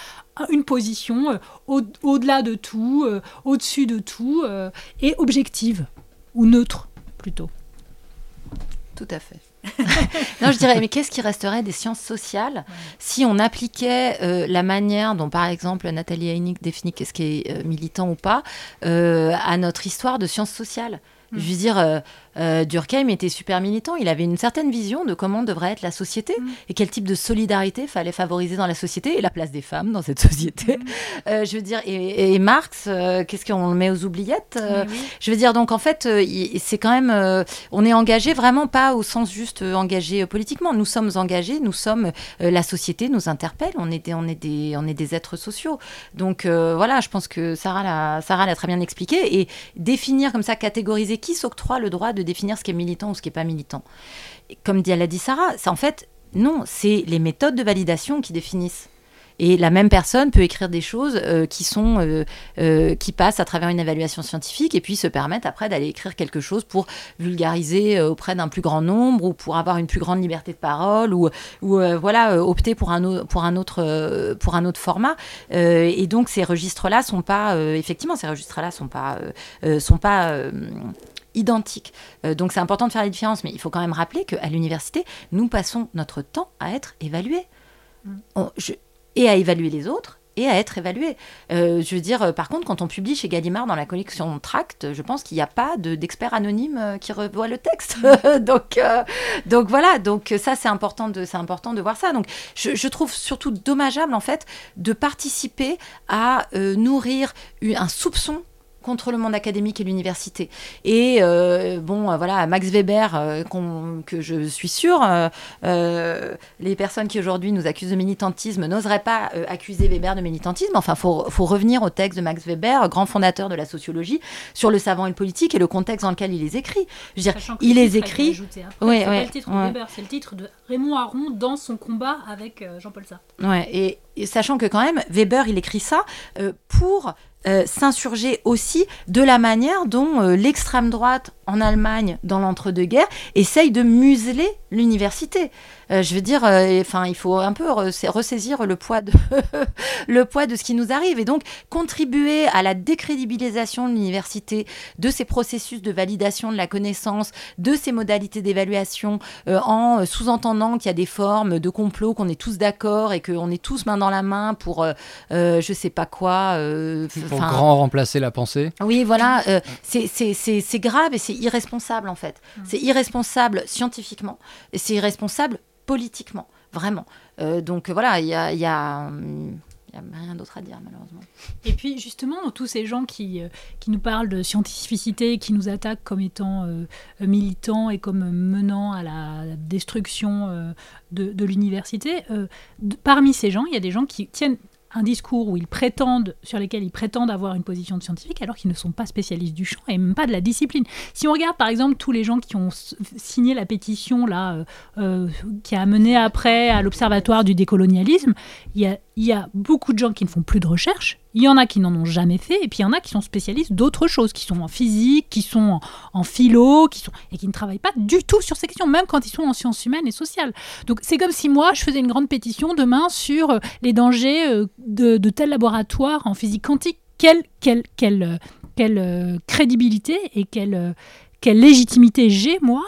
une position euh, au-delà de tout, euh, au-dessus de tout, euh, et objective, ou neutre plutôt. Tout à fait. non, je dirais, mais qu'est-ce qui resterait des sciences sociales si on appliquait la manière dont, par exemple, Nathalie Heinig définit qu'est-ce qui est militant ou pas à notre histoire de sciences sociales? Je veux dire, euh, Durkheim était super militant. Il avait une certaine vision de comment devrait être la société mm. et quel type de solidarité fallait favoriser dans la société et la place des femmes dans cette société. Mm. Euh, je veux dire, et, Marx, euh, qu'est-ce qu'on le met aux oubliettes Je veux dire, donc en fait, c'est quand même, on est engagé vraiment pas au sens juste engagé politiquement. Nous sommes engagés, nous sommes, la société nous interpelle, on est des, on est des, on est des êtres sociaux. Donc voilà, je pense que Sarah l'a, Sarah l'a très bien expliqué et définir comme ça, catégoriser qui s'octroie le droit de définir ce qui est militant ou ce qui n'est pas militant. comme l'a dit Sarah, c'est en fait, non, c'est les méthodes de validation qui définissent. Et la même personne peut écrire des choses euh, qui sont euh, euh, qui passent à travers une évaluation scientifique et puis se permettre après d'aller écrire quelque chose pour vulgariser auprès d'un plus grand nombre ou pour avoir une plus grande liberté de parole ou, ou voilà opter pour un, pour un autre pour un autre format. et donc ces registres-là sont pas effectivement ces registres-là sont pas sont pas identiques. Euh, donc c'est important de faire la différence, mais il faut quand même rappeler qu'à l'université, nous passons notre temps à être évalués. Mm. et à évaluer les autres et à être évalué. Euh, je veux dire, euh, par contre, quand on publie chez Gallimard dans la collection Tract, je pense qu'il n'y a pas d'expert anonyme qui revoit le texte. donc, euh, donc voilà, donc ça c'est important de, important de voir ça. Donc je, je trouve surtout dommageable en fait de participer à euh, nourrir un soupçon contre le monde académique et l'université. Et euh, bon, euh, voilà, Max Weber, euh, que je suis sûre, euh, les personnes qui aujourd'hui nous accusent de militantisme n'oseraient pas accuser Weber de militantisme. Enfin, faut, faut revenir au texte de Max Weber, grand fondateur de la sociologie, sur le savant et le politique et le contexte dans lequel il les écrit. Je veux dire, il le les écrit. ajouté après. Ouais, c'est pas ouais, le titre ouais. de Weber, c'est le titre de Raymond Aron dans son combat avec Jean-Paul Sartre. Ouais, et, et sachant que quand même, Weber, il écrit ça pour euh, s'insurger aussi de la manière dont euh, l'extrême droite en Allemagne, dans l'entre-deux-guerres, essaye de museler l'université. Euh, je veux dire, euh, enfin, il faut un peu ressa- ressaisir le poids de le poids de ce qui nous arrive et donc contribuer à la décrédibilisation de l'université, de ses processus de validation de la connaissance, de ses modalités d'évaluation, euh, en sous-entendant qu'il y a des formes de complot, qu'on est tous d'accord et qu'on est tous main dans la main pour, je sais pas quoi. Pour grand remplacer la pensée. oui, voilà, c'est grave et c'est irresponsable en fait. C'est irresponsable scientifiquement et c'est irresponsable politiquement, vraiment. Euh, donc euh, voilà, il y a, il y a, hum, il y a rien d'autre à dire malheureusement. Et puis justement, tous ces gens qui, euh, qui nous parlent de scientificité, qui nous attaquent comme étant euh, militants et comme menant à la destruction euh, de, de l'université, euh, de- parmi ces gens, il y a des gens qui tiennent un discours où ils prétendent, sur lesquels ils prétendent avoir une position de scientifique alors qu'ils ne sont pas spécialistes du champ et même pas de la discipline. Si on regarde par exemple tous les gens qui ont signé la pétition là, euh, euh, qui a mené après à l'Observatoire du décolonialisme, il y a, il y a beaucoup de gens qui ne font plus de recherche. Il y en a qui n'en ont jamais fait, et puis il y en a qui sont spécialistes d'autres choses, qui sont en physique, qui sont en, philo, qui sont et qui ne travaillent pas du tout sur ces questions, même quand ils sont en sciences humaines et sociales. Donc c'est comme si moi je faisais une grande pétition demain sur euh, les dangers euh, de, de tel laboratoire en physique quantique. Quelle, quelle, quelle, euh, quelle crédibilité et quelle, quelle légitimité j'ai, moi,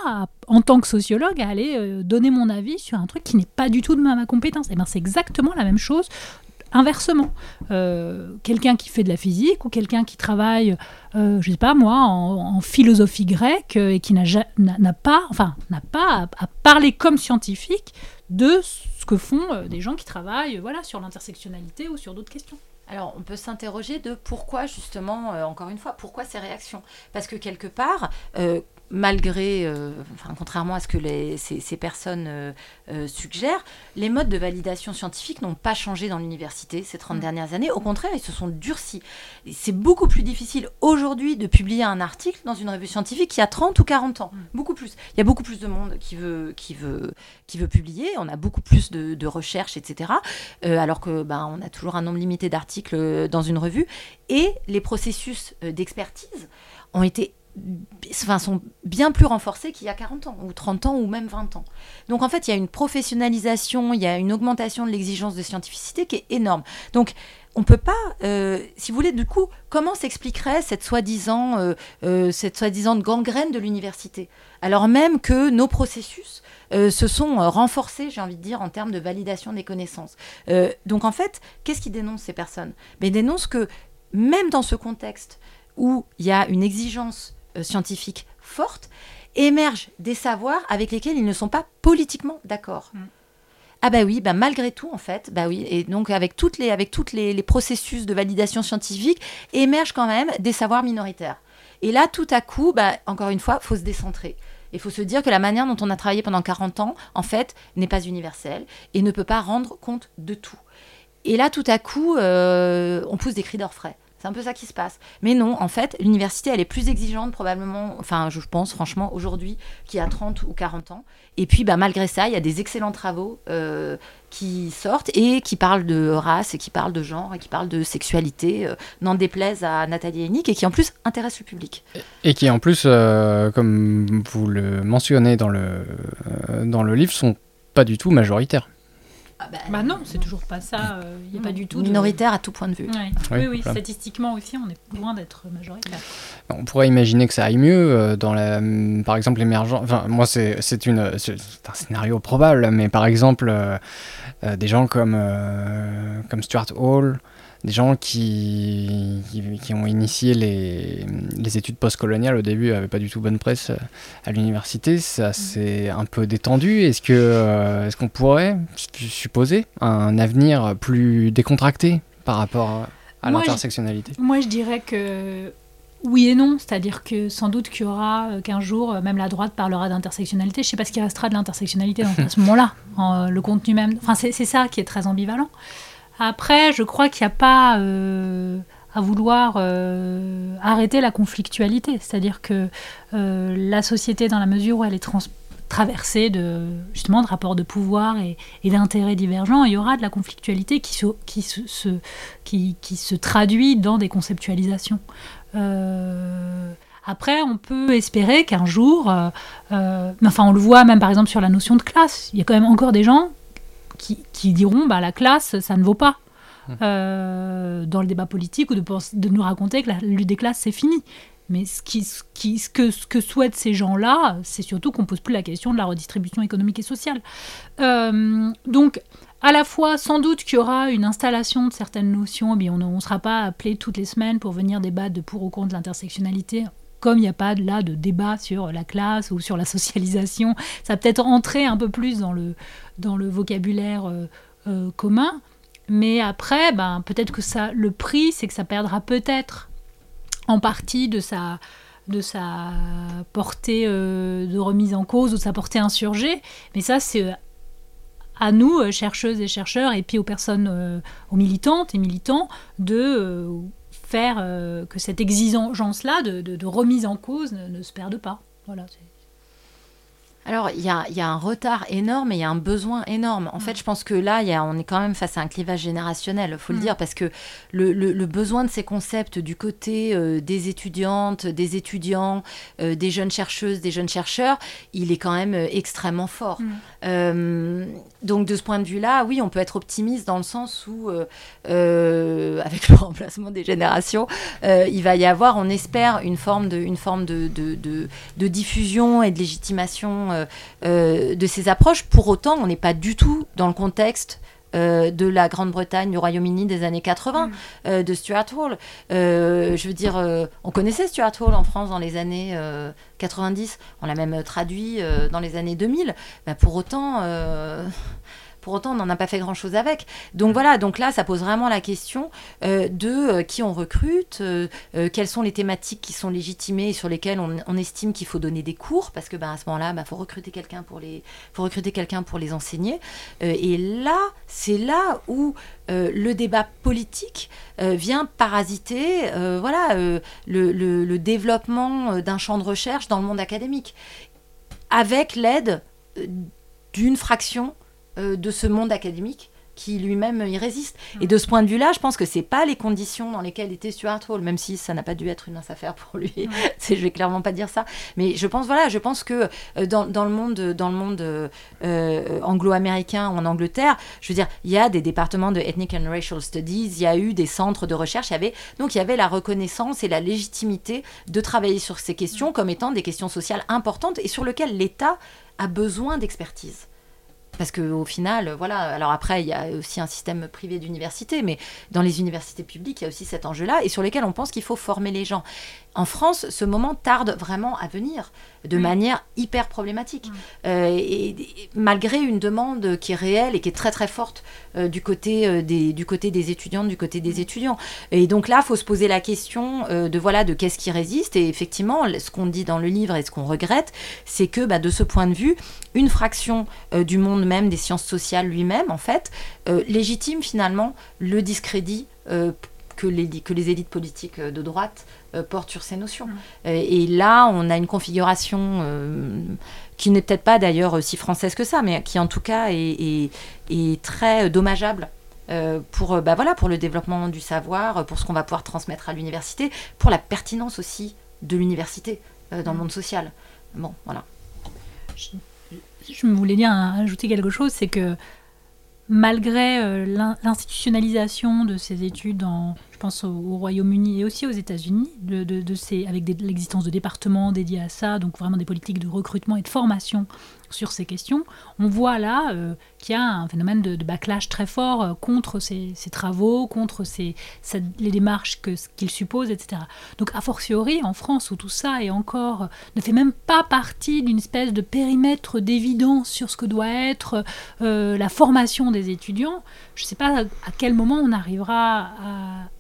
en tant que sociologue, à aller euh, donner mon avis sur un truc qui n'est pas du tout de ma, compétence. Et ben c'est exactement la même chose inversement. Euh, quelqu'un qui fait de la physique ou quelqu'un qui travaille, euh, je sais pas moi, en, philosophie grecque et qui n'a pas, à, à parler comme scientifique de ce que font des gens qui travaillent, voilà, sur l'intersectionnalité ou sur d'autres questions. Alors, on peut s'interroger de pourquoi, justement, euh, encore une fois, pourquoi ces réactions? Parce que quelque part, euh, malgré, euh, enfin, contrairement à ce que les- ces, ces personnes euh, euh, suggèrent, les modes de validation scientifique n'ont pas changé dans l'université ces 30 dernières années. Au contraire, ils se sont durcis. C'est beaucoup plus difficile aujourd'hui de publier un article dans une revue scientifique qu'il y a 30 ou 40 ans. Beaucoup plus. Il y a beaucoup plus de monde qui veut, qui veut, qui veut publier. On a beaucoup plus de, de recherches, etc. Alors que ben, on a toujours un nombre limité d'articles dans une revue. Et les processus d'expertise ont été enfin, sont bien plus renforcés qu'il y a 40 ans, ou 30 ans, ou même 20 ans. Donc en fait, il y a une professionnalisation, il y a une augmentation de l'exigence de scientificité qui est énorme. Donc on peut pas, euh, si vous voulez, du coup, comment s'expliquerait cette soi-disant, euh, euh, soi-disant gangrène de l'université, alors même que nos processus se sont renforcés, j'ai envie de dire, en termes de validation des connaissances. Donc en fait, qu'est-ce qui dénonce ces personnes? Mais dénoncent que même dans ce contexte où il y a une exigence scientifique forte, émergent des savoirs avec lesquels ils ne sont pas politiquement d'accord. Mm. Ah bah oui, bah malgré tout en fait, bah oui, et donc avec toutes les avec toutes les, les processus de validation scientifique émergent quand même des savoirs minoritaires. Et là, tout à coup, bah, encore une fois, faut se décentrer. Il faut se dire que la manière dont on a travaillé pendant 40 ans, en fait, n'est pas universelle et ne peut pas rendre compte de tout. Et là, tout à coup, euh, on pousse des cris d'orfraie. C'est un peu ça qui se passe. Mais non, en fait, l'université, elle est plus exigeante probablement, enfin, je pense franchement, aujourd'hui, qu'il y a 30 ou 40 ans. Et puis, bah, malgré ça, il y a des excellents travaux euh, qui sortent et qui parlent de race, et qui parlent de genre, et qui parlent de sexualité, euh, n'en déplaise à Nathalie Hennig, et qui en plus intéressent le public. Et qui en plus, euh, comme vous le mentionnez dans le, dans le livre, sont pas du tout majoritaires. Bah non, c'est toujours pas ça. Il n'y a pas du tout de- Minoritaire à tout point de vue. Ouais. Oui, Oui, oui, voilà. statistiquement aussi, on est loin d'être majoritaire. On pourrait imaginer que ça aille mieux euh, dans la, hum, par exemple, l'émergence. Enfin, moi, c'est c'est une, c'est un scénario probable, mais par exemple, euh, euh, des gens comme, euh, comme Stuart Hall, des gens qui, qui, ont initié les, les études postcoloniales au début n'avaient pas du tout bonne presse à l'université. Ça mm. s'est un peu détendu. Est-ce que euh, est-ce qu'on pourrait supposer un avenir plus décontracté par rapport à, l'intersectionnalité? Moi, je dirais que oui et non, c'est-à-dire que sans doute qu'il y aura euh, qu'un jour, euh, même la droite parlera d'intersectionnalité. Je ne sais pas ce qui restera de l'intersectionnalité à ce moment-là, le contenu même. Enfin, c'est ça qui est très ambivalent. Après, je crois qu'il n'y a pas euh, à vouloir euh, arrêter la conflictualité. C'est-à-dire que euh, la société, dans la mesure où elle est traversée de, justement, de rapports de pouvoir et, d'intérêts divergents, il y aura de la conflictualité qui se, qui se, qui, qui se traduit dans des conceptualisations. Après, on peut espérer qu'un jour, enfin on le voit même par exemple sur la notion de classe, il y a quand même encore des gens qui, diront bah, la classe, ça ne vaut pas. Hum. Euh, dans le débat politique ou de, de nous raconter que la lutte des classes c'est fini. Mais ce, qui, ce, que, ce que souhaitent ces gens-là, c'est surtout qu'on pose plus la question de la redistribution économique et sociale. Euh, donc, à la fois, sans doute qu'il y aura une installation de certaines notions, mais on ne sera pas appelé toutes les semaines pour venir débattre de pour ou contre l'intersectionnalité comme il n'y a pas là de débat sur la classe ou sur la socialisation, ça peut-être entrer un peu plus dans le, dans le vocabulaire euh, euh, commun. Mais après, ben, peut-être que ça, le prix, c'est que ça perdra peut-être en partie de sa, de sa portée euh, de remise en cause ou de sa portée insurgée. Mais ça, c'est à nous, chercheuses et chercheurs, et puis aux personnes, aux militantes et militants, de faire euh, que cette exigence-là de, remise en cause ne, se perde pas. Alors, il y a, un retard énorme et il y a un besoin énorme. En fait, je pense que là, y a, on est quand même face à un clivage générationnel, il faut le mm. dire, parce que le, besoin de ces concepts du côté euh, des étudiantes, des étudiants, euh, des jeunes chercheuses, des jeunes chercheurs, il est quand même euh, extrêmement fort. Mm. donc, de ce point de vue-là, oui, on peut être optimiste dans le sens où, avec le remplacement des générations, il va y avoir, on espère, une forme de, une forme de, de diffusion et de légitimation euh, euh, de ces approches. Pour autant, on n'est pas du tout dans le contexte euh, de la Grande-Bretagne, du Royaume-Uni des années 80, mm. de Stuart Hall. je veux dire, on connaissait Stuart Hall en France dans les années 90, on l'a même traduit dans les années 2000. Bah, pour autant pour autant, on n'en a pas fait grand-chose avec. Donc mm. voilà, donc là, ça pose vraiment la question euh, de euh, qui on recrute, euh, quelles sont les thématiques qui sont légitimées et sur lesquelles on, estime qu'il faut donner des cours, parce que ben, à ce moment-là, il bah, faut recruter quelqu'un pour les, faut recruter quelqu'un pour les enseigner. et là, c'est là où le débat politique vient parasiter, voilà, le développement d'un champ de recherche dans le monde académique, avec l'aide d'une fraction euh, de ce monde académique qui lui-même y résiste. Et de ce point de vue-là, je pense que c'est pas les conditions dans lesquelles était Stuart Hall, même si ça n'a pas dû être une mince affaire pour lui. c'est, je vais clairement pas dire ça. Mais je pense, voilà, je pense que euh, dans, le monde, dans le monde euh, anglo-américain ou en Angleterre, je veux dire, il y a des départements de Ethnic and Racial Studies, il y a eu des centres de recherche, il y avait, donc il y avait la reconnaissance et la légitimité de travailler sur ces questions comme étant des questions sociales importantes et sur lesquelles l'État a besoin d'expertise. Parce qu'au final, voilà, alors après, il y a aussi un système privé d'université, mais dans les universités publiques, il y a aussi cet enjeu-là, et sur lequel on pense qu'il faut former les gens. En France, ce moment tarde vraiment à venir de manière hyper problématique. Euh, et, malgré une demande qui est réelle et qui est très très forte euh, du, côté, euh, des, du côté des étudiantes, du côté des étudiants. Et donc là, il faut se poser la question de voilà de qu'est-ce qui résiste. Et effectivement, ce qu'on dit dans le livre et ce qu'on regrette, c'est que bah, de ce point de vue, une fraction du monde même des sciences sociales lui-même, en fait, légitime finalement le discrédit que les, que les élites politiques de droite euh, portent sur ces notions. Et, là, on a une configuration euh, qui n'est peut-être pas d'ailleurs si française que ça, mais qui en tout cas est, est, très dommageable. Euh, pour, bah voilà, pour le développement du savoir, pour ce qu'on va pouvoir transmettre à l'université, pour la pertinence aussi de l'université dans le monde social. Bon, voilà. Je, je voulais dire, ajouter quelque chose, c'est que malgré l'institutionnalisation de ces études dans pense au, Royaume-Uni et aussi aux États-Unis, de, de, ces, avec l'existence de départements dédiés à ça, donc vraiment des politiques de recrutement et de formation sur ces questions, on voit là euh, qu'il y a un phénomène de, backlash très fort euh, contre ces, travaux, contre ces, les démarches qu'ils supposent, etc. Donc, a fortiori, en France, où tout ça est encore, ne fait même pas partie d'une espèce de périmètre d'évidence sur ce que doit être euh, la formation des étudiants, je ne sais pas à quel moment on arrivera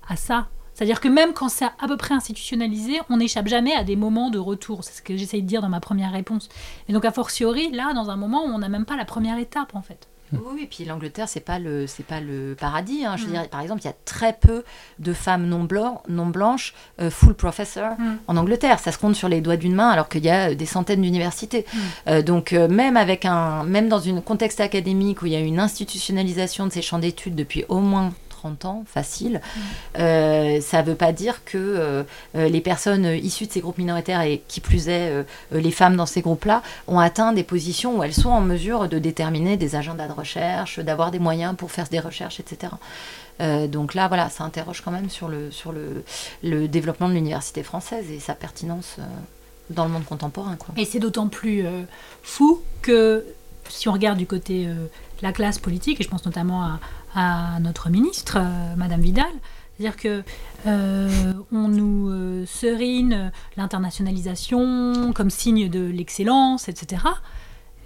à ça c'est-à-dire que même quand c'est à peu près institutionnalisé, on n'échappe jamais à des moments de retour. C'est ce que j'essaye de dire dans ma première réponse. Et donc, a fortiori, là, dans un moment où on n'a même pas la première étape, en fait. Oui, et puis l'Angleterre, c'est pas le, c'est pas le paradis. Hein. Je veux mm. dire, par exemple, il y a très peu de femmes non, blanc, non blanches euh, full professor mm. en Angleterre. Ça se compte sur les doigts d'une main, alors qu'il y a des centaines d'universités. Mm. Euh, donc, euh, même avec un, même dans un contexte académique où il y a une institutionnalisation de ces champs d'études depuis au moins 30 ans, facile. Euh, ça ne veut pas dire que euh, euh, les personnes issues de ces groupes minoritaires, et qui plus est les femmes dans ces groupes-là, ont atteint des positions où elles sont en mesure de déterminer des agendas de recherche, d'avoir des moyens pour faire des recherches, etc. donc là, voilà, ça interroge quand même sur le, développement de l'université française et sa pertinence dans le monde contemporain. Et c'est d'autant plus fou que si on regarde du côté de la classe politique, et je pense notamment à, à notre ministre, euh, Madame Vidal. C'est-à-dire que euh, on nous euh, serine l'internationalisation comme signe de l'excellence, etc.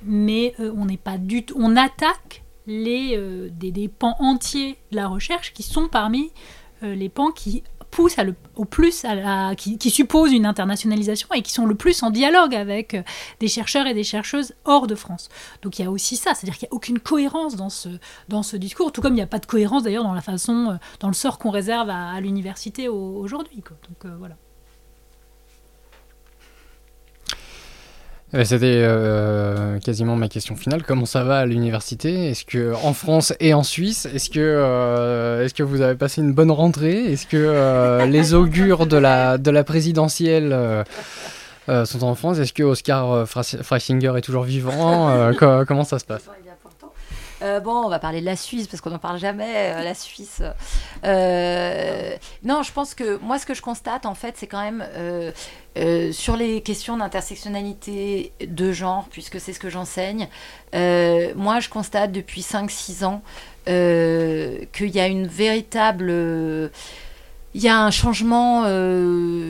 Mais on n'est pas du tout. On attaque les, des, des, pans entiers de la recherche qui sont parmi les pans qui poussent au plus, qui, qui, supposent une internationalisation et qui sont le plus en dialogue avec euh, des chercheurs et des chercheuses hors de France. Donc il y a aussi ça, c'est-à-dire qu'il n'y a aucune cohérence dans ce, dans ce discours, tout comme il n'y a pas de cohérence d'ailleurs dans la façon, euh, dans le sort qu'on réserve à, l'université aujourd'hui. Donc euh, voilà. C'était euh, quasiment ma question finale. Comment ça va à l'université? Est-ce que en France et en Suisse, est-ce que euh, est-ce que vous avez passé une bonne rentrée? Est-ce que les augures de la de la présidentielle sont en France? Est-ce que Oscar Freisinger est toujours vivant? Comment ça se passe? Euh, bon, on va parler de la Suisse parce qu'on n'en parle jamais, euh, la Suisse. Euh, non, je pense que moi, ce que je constate, en fait, c'est quand même sur les questions d'intersectionnalité de genre, puisque c'est ce que j'enseigne, moi, je constate depuis 5-6 ans qu'il y a une véritable il y a un changement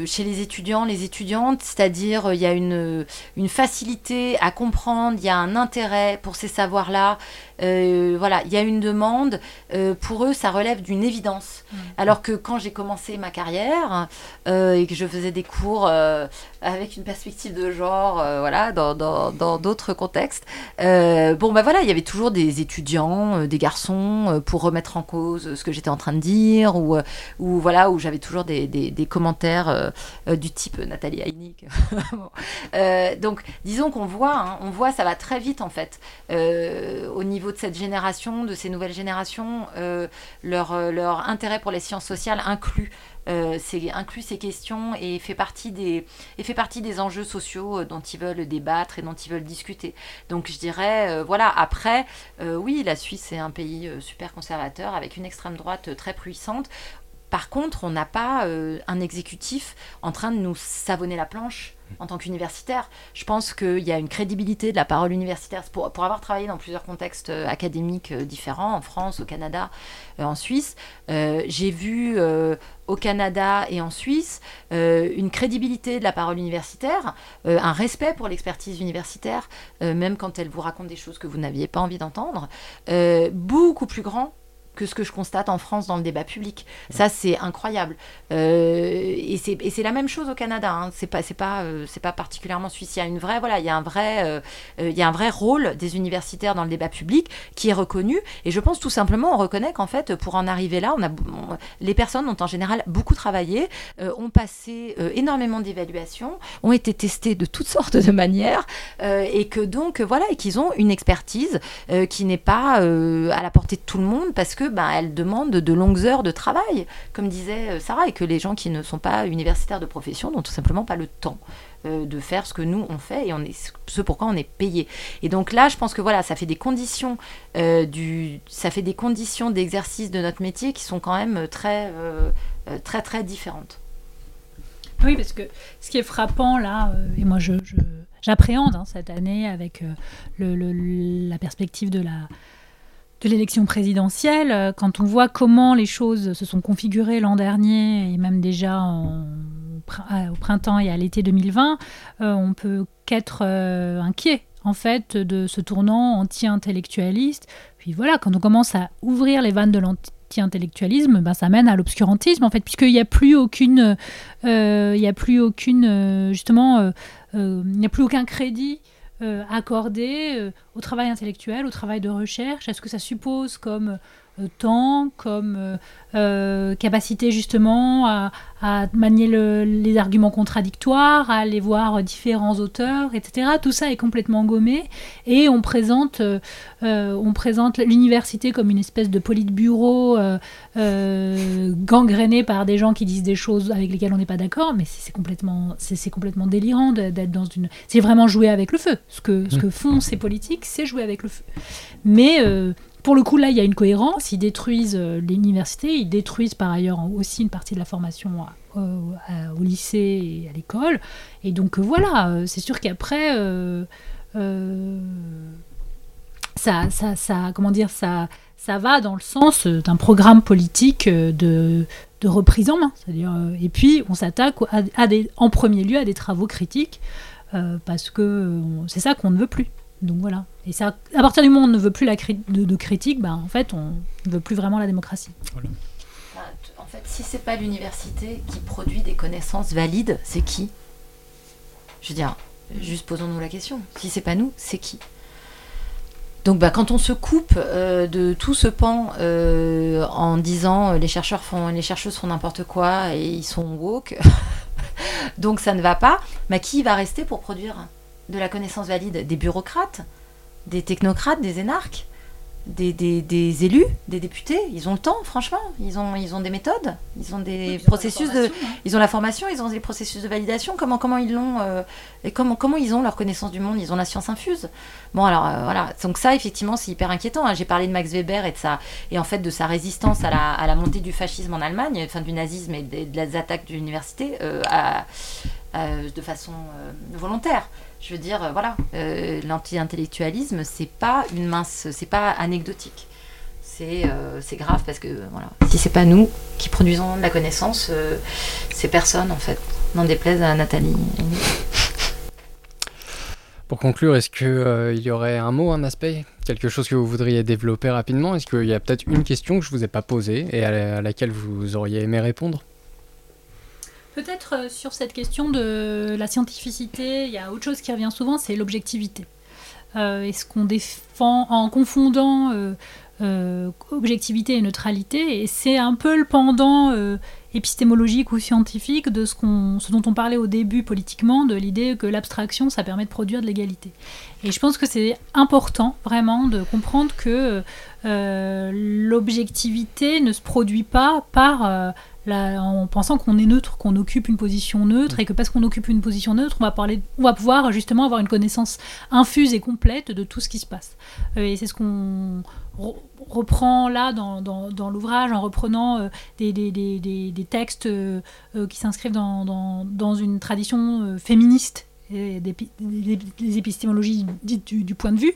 chez les étudiants, les étudiantes, c'est-à-dire il y a une facilité à comprendre, il y a un intérêt pour ces savoirs-là. Euh, voilà, il y a une demande. Euh, pour eux, ça relève d'une évidence. Mmh. Alors que quand j'ai commencé ma carrière et que je faisais des cours avec une perspective de genre, voilà, dans d'autres contextes, bon, ben voilà, il y avait toujours des étudiants, des garçons, pour remettre en cause ce que j'étais en train de dire, ou, ou voilà, où j'avais toujours des, des, commentaires euh, euh, du type Nathalie Heinig. Euh, donc, disons qu'on voit, hein, on voit, ça va très vite en fait, au niveau de cette génération, de ces nouvelles générations, leur, leur intérêt pour les sciences sociales inclut c'est inclut ces questions et fait partie des et fait partie des enjeux sociaux dont ils veulent débattre et dont ils veulent discuter. Donc je dirais voilà. Après oui la Suisse est un pays super conservateur avec une extrême droite très puissante. Par contre, on n'a pas euh, un exécutif en train de nous savonner la planche en tant qu'universitaire. Je pense qu'il y a une crédibilité de la parole universitaire. Pour, avoir travaillé dans plusieurs contextes euh, académiques euh, différents, en France, au Canada, en Suisse, j'ai vu au Canada et en Suisse une crédibilité de la parole universitaire, un respect pour l'expertise universitaire, même quand elle vous raconte des choses que vous n'aviez pas envie d'entendre, beaucoup plus grand que ce que je constate en France dans le débat public. Ça, c'est incroyable. Euh, et c'est la même chose au Canada. Hein. C'est pas, pas, euh, pas particulièrement suisse. Il y a une vraie, voilà, il y a un vrai, euh, il y a un vrai rôle des universitaires dans le débat public qui est reconnu. Et je pense tout simplement, on reconnaît qu'en fait, pour en arriver là, on a, les personnes ont en général beaucoup travaillé, ont passé énormément d'évaluations, ont été testées de toutes sortes de manières, et que donc, voilà, et qu'ils ont une expertise qui n'est pas à la portée de tout le monde parce que ben, elle demande de longues heures de travail, comme disait euh, Sarah, et que les gens qui ne sont pas universitaires de profession n'ont tout simplement pas le temps euh, de faire ce que nous on fait et on est ce pourquoi on est payé. Et donc là, je pense que voilà, ça fait des conditions euh, du, ça fait des conditions d'exercice de notre métier qui sont quand même très très très différentes. Oui, parce que ce qui est frappant là, et moi je, j'appréhende hein, cette année avec la perspective de la de l'élection présidentielle, euh, quand on voit comment les choses se sont configurées l'an dernier et même déjà au printemps et à l'été 2020, euh, on peut qu'être euh, inquiet en fait de ce tournant anti-intellectualiste. Puis voilà, quand on commence à ouvrir les vannes de l'anti-intellectualisme, ben, ça mène à l'obscurantisme en fait, puisqu'il n'y a plus aucune, il y a plus aucune justement, il n'y a plus aucun crédit euh, accordé euh, au travail intellectuel, au travail de recherche? Est-ce que ça suppose comme euh, temps, comme capacité justement à, à manier les arguments contradictoires, à aller voir différents auteurs, etc. Tout ça est complètement gommé et on présente, euh, on présente l'université comme une espèce de politburo euh, euh, gangréné par des gens qui disent des choses avec lesquelles on n'est pas d'accord, mais c'est complètement, c'est complètement délirant d'être dans une... C'est vraiment jouer avec le feu. Ce que, ce que font ces politiques, c'est jouer avec le feu. Mais pour le coup, là, il y a une cohérence. Ils détruisent euh, l'université, ils détruisent par ailleurs aussi une partie de la formation au lycée et à l'école. Et donc euh, voilà, euh, c'est sûr qu'après, ça, ça, ça, comment dire, ça, ça va dans le sens d'un programme politique de, reprise en main. C'est-à-dire, et puis, on s'attaque en premier lieu à des travaux critiques parce que c'est ça qu'on ne veut plus. Donc voilà. Et ça, à partir du moment où on ne veut plus la de, critique, bah, en fait, on ne veut plus vraiment la démocratie. Bah, en fait, si c'est pas l'université qui produit des connaissances valides, c'est qui? Je veux dire, juste posons-nous la question. Si c'est pas nous, c'est qui? Donc bah, quand on se coupe euh, de tout ce pan euh, en disant euh, les chercheurs font les chercheuses font n'importe quoi et ils sont woke, donc ça ne va pas, bah, qui va rester pour produire de la connaissance valide? Des bureaucrates, des technocrates, des énarques, des, des, élus, des députés. Ils ont le temps, franchement. Ils ont, ils ont des méthodes, ils ont des processus de, hein. ils ont la formation, ils ont des processus de validation. Comment, comment ils l'ont euh, et comment, comment ils ont leur connaissance du monde? Ils ont la science infuse. Bon, alors euh, voilà. Donc ça, effectivement, c'est hyper inquiétant. Hein. J'ai parlé de Max Weber et de sa et en fait de sa résistance à la, à la montée du fascisme en Allemagne, enfin du nazisme et de, des attaques de l'université euh, de façon volontaire je veux dire, voilà, euh, l'anti-intellectualisme, c'est pas une mince, c'est pas anecdotique. C'est euh, grave parce que voilà, si c'est pas nous qui produisons de la connaissance, euh, c'est personne en fait. N'en déplaise à Nathalie. Pour conclure, est-ce qu'il y aurait un mot, un aspect, quelque chose que vous voudriez développer rapidement? Est-ce qu'il y a peut-être une question que je ne vous ai pas posée et à laquelle vous auriez aimé répondre? Peut-être euh, sur cette question de la scientificité, il y a autre chose qui revient souvent, c'est l'objectivité. Euh, Est-ce qu'on défend en confondant euh, objectivité et neutralité Et c'est un peu le pendant épistémologique ou scientifique de ce, ce, dont on parlait au début politiquement, de l'idée que l'abstraction, ça permet de produire de l'égalité. Et je pense que c'est important vraiment de comprendre que l'objectivité ne se produit pas par en pensant qu'on est neutre, qu'on occupe une position neutre, et que parce qu'on occupe une position neutre, on va, parler, on va pouvoir justement avoir une connaissance infuse et complète de tout ce qui se passe. Euh, et c'est ce qu'on reprend là dans, dans, l'ouvrage en reprenant euh, des, des, des, des, textes euh, qui s'inscrivent dans, dans, une tradition féministe et des, épistémologies dites du, point de vue,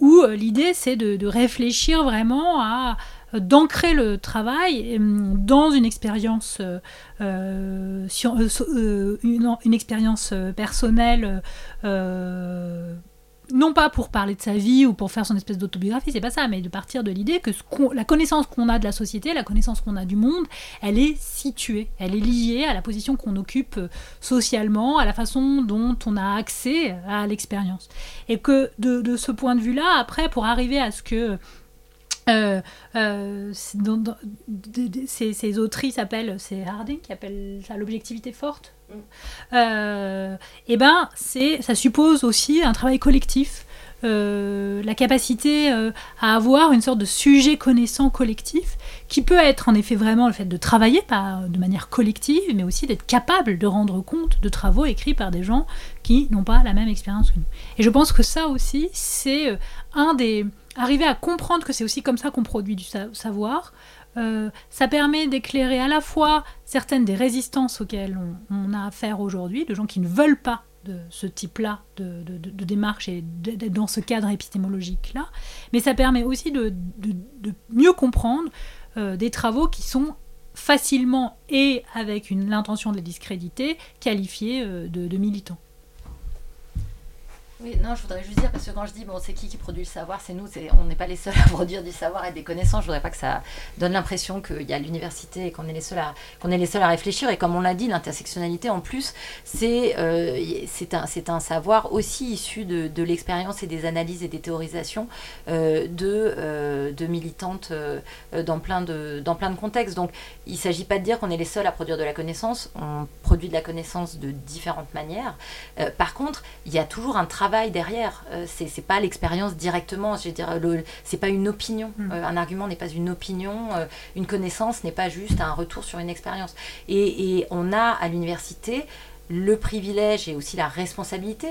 où l'idée c'est de, de, réfléchir vraiment à d'ancrer le travail euh, dans une expérience, euh, euh, une, expérience personnelle non pas pour parler de sa vie ou pour faire son espèce d'autobiographie, c'est pas ça, mais de partir de l'idée que la connaissance qu'on a de la société, la connaissance qu'on a du monde, elle est située, elle est liée à la position qu'on occupe socialement, à la façon dont on a accès à l'expérience. Et que de, de ce point de vue-là, après, pour arriver à ce que euh, euh, ces, autrices appellent, c'est Harding qui appelle ça l'objectivité forte. Mm. Euh, et eh ben, c'est, ça suppose aussi un travail collectif, la capacité à avoir une sorte de sujet connaissant collectif, qui peut être en effet vraiment le fait de travailler par, de manière collective, mais aussi d'être capable de rendre compte de travaux écrits par des gens qui n'ont pas la même expérience que nous. Et je pense que ça aussi, c'est un des arriver à comprendre que c'est aussi comme ça qu'on produit du savoir, Euh, ça permet d'éclairer à la fois certaines des résistances auxquelles on, a affaire aujourd'hui, de gens qui ne veulent pas de ce type-là de, démarche et d'être dans ce cadre épistémologique-là, mais ça permet aussi de, mieux comprendre euh, des travaux qui sont facilement et avec l'intention de les discréditer, qualifiés euh, de militants. Oui, non, je voudrais juste dire, parce que quand je dis, bon, c'est qui qui produit le savoir, c'est nous, on n'est pas les seuls à produire du savoir et des connaissances. Je voudrais pas que ça donne l'impression qu'il y a l'université et qu'on est, les seuls à, qu'on est les seuls à réfléchir. Et comme on l'a dit, l'intersectionnalité, en plus, c'est euh, c'est un, un savoir aussi issu de, de l'expérience et des analyses et des théorisations euh, de, euh, de militantes dans, plein de, dans plein de contextes. Donc, il ne s'agit pas de dire qu'on est les seuls à produire de la connaissance. On produit de la connaissance de différentes manières. par contre, il y a toujours un travail derrière. Euh, c'est pas l'expérience directement. Je veux dire, c'est pas une opinion. Mm. Euh, un argument n'est pas une opinion. Euh, une connaissance n'est pas juste un retour sur une expérience. Et, et on a à l'université le privilège et aussi la responsabilité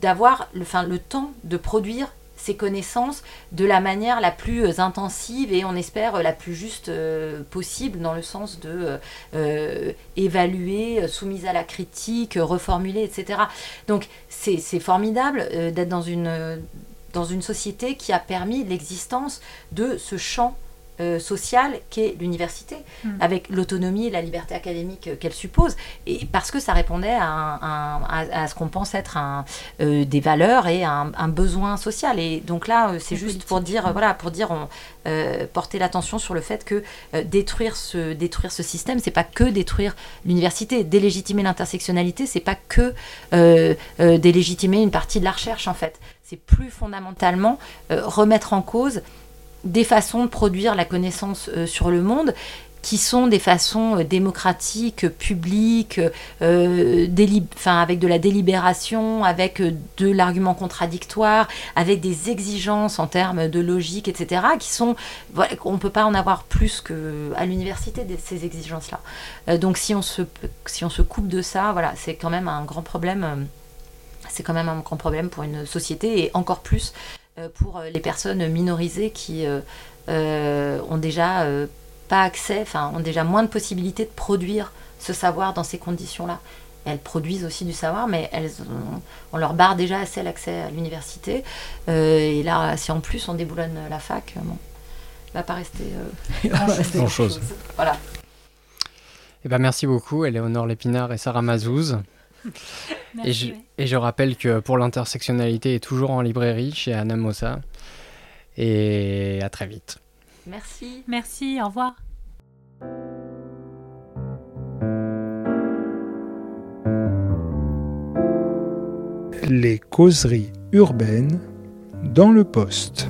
d'avoir le, enfin, le temps de produire ses connaissances de la manière la plus euh, intensive et on espère la plus juste euh, possible dans le sens de euh, évaluer, soumise à la critique, reformuler, etc. Donc c'est formidable d'être dans une, dans une société qui a permis l'existence de ce champ euh, sociale qu'est l'université, hmm. avec l'autonomie et la liberté académique qu'elle suppose, et parce que ça répondait à, à, ce qu'on pense être un, euh, des valeurs et un, besoin social. Et donc là, euh, c'est juste pour dire, voilà, pour dire, on, porter l'attention sur le fait que détruire ce détruire ce système, c'est pas que détruire l'université, délégitimer l'intersectionnalité, c'est pas que délégitimer une partie de la recherche en fait. C'est plus fondamentalement remettre en cause des façons de produire la connaissance euh, sur le monde qui sont des façons euh, démocratiques, publiques, euh, avec de la délibération, avec de l'argument contradictoire, avec des exigences en termes de logique, etc., qui sont, on ne peut pas en avoir plus qu'à l'université, ces exigences-là. donc si on, se, si on se coupe de ça, voilà, c'est quand même un grand problème. c'est quand même un grand problème pour une société et encore plus pour euh, les personnes minorisées qui euh, ont déjà pas accès, enfin ont déjà moins de possibilités de produire ce savoir dans ces conditions-là. Elles produisent aussi du savoir, mais elles on leur barre déjà assez l'accès à l'université. et là, si en plus on déboulonne la fac, bon, va pas rester grand chose. Voilà. Eh ben, merci beaucoup, Eleonore Lépinard et Sarah Mazouz. et, je, et, je, rappelle que pour l'intersectionnalité est toujours en librairie chez Anna Mossa. Et à très vite. Merci. Merci, au revoir. Les causeries urbaines dans le poste.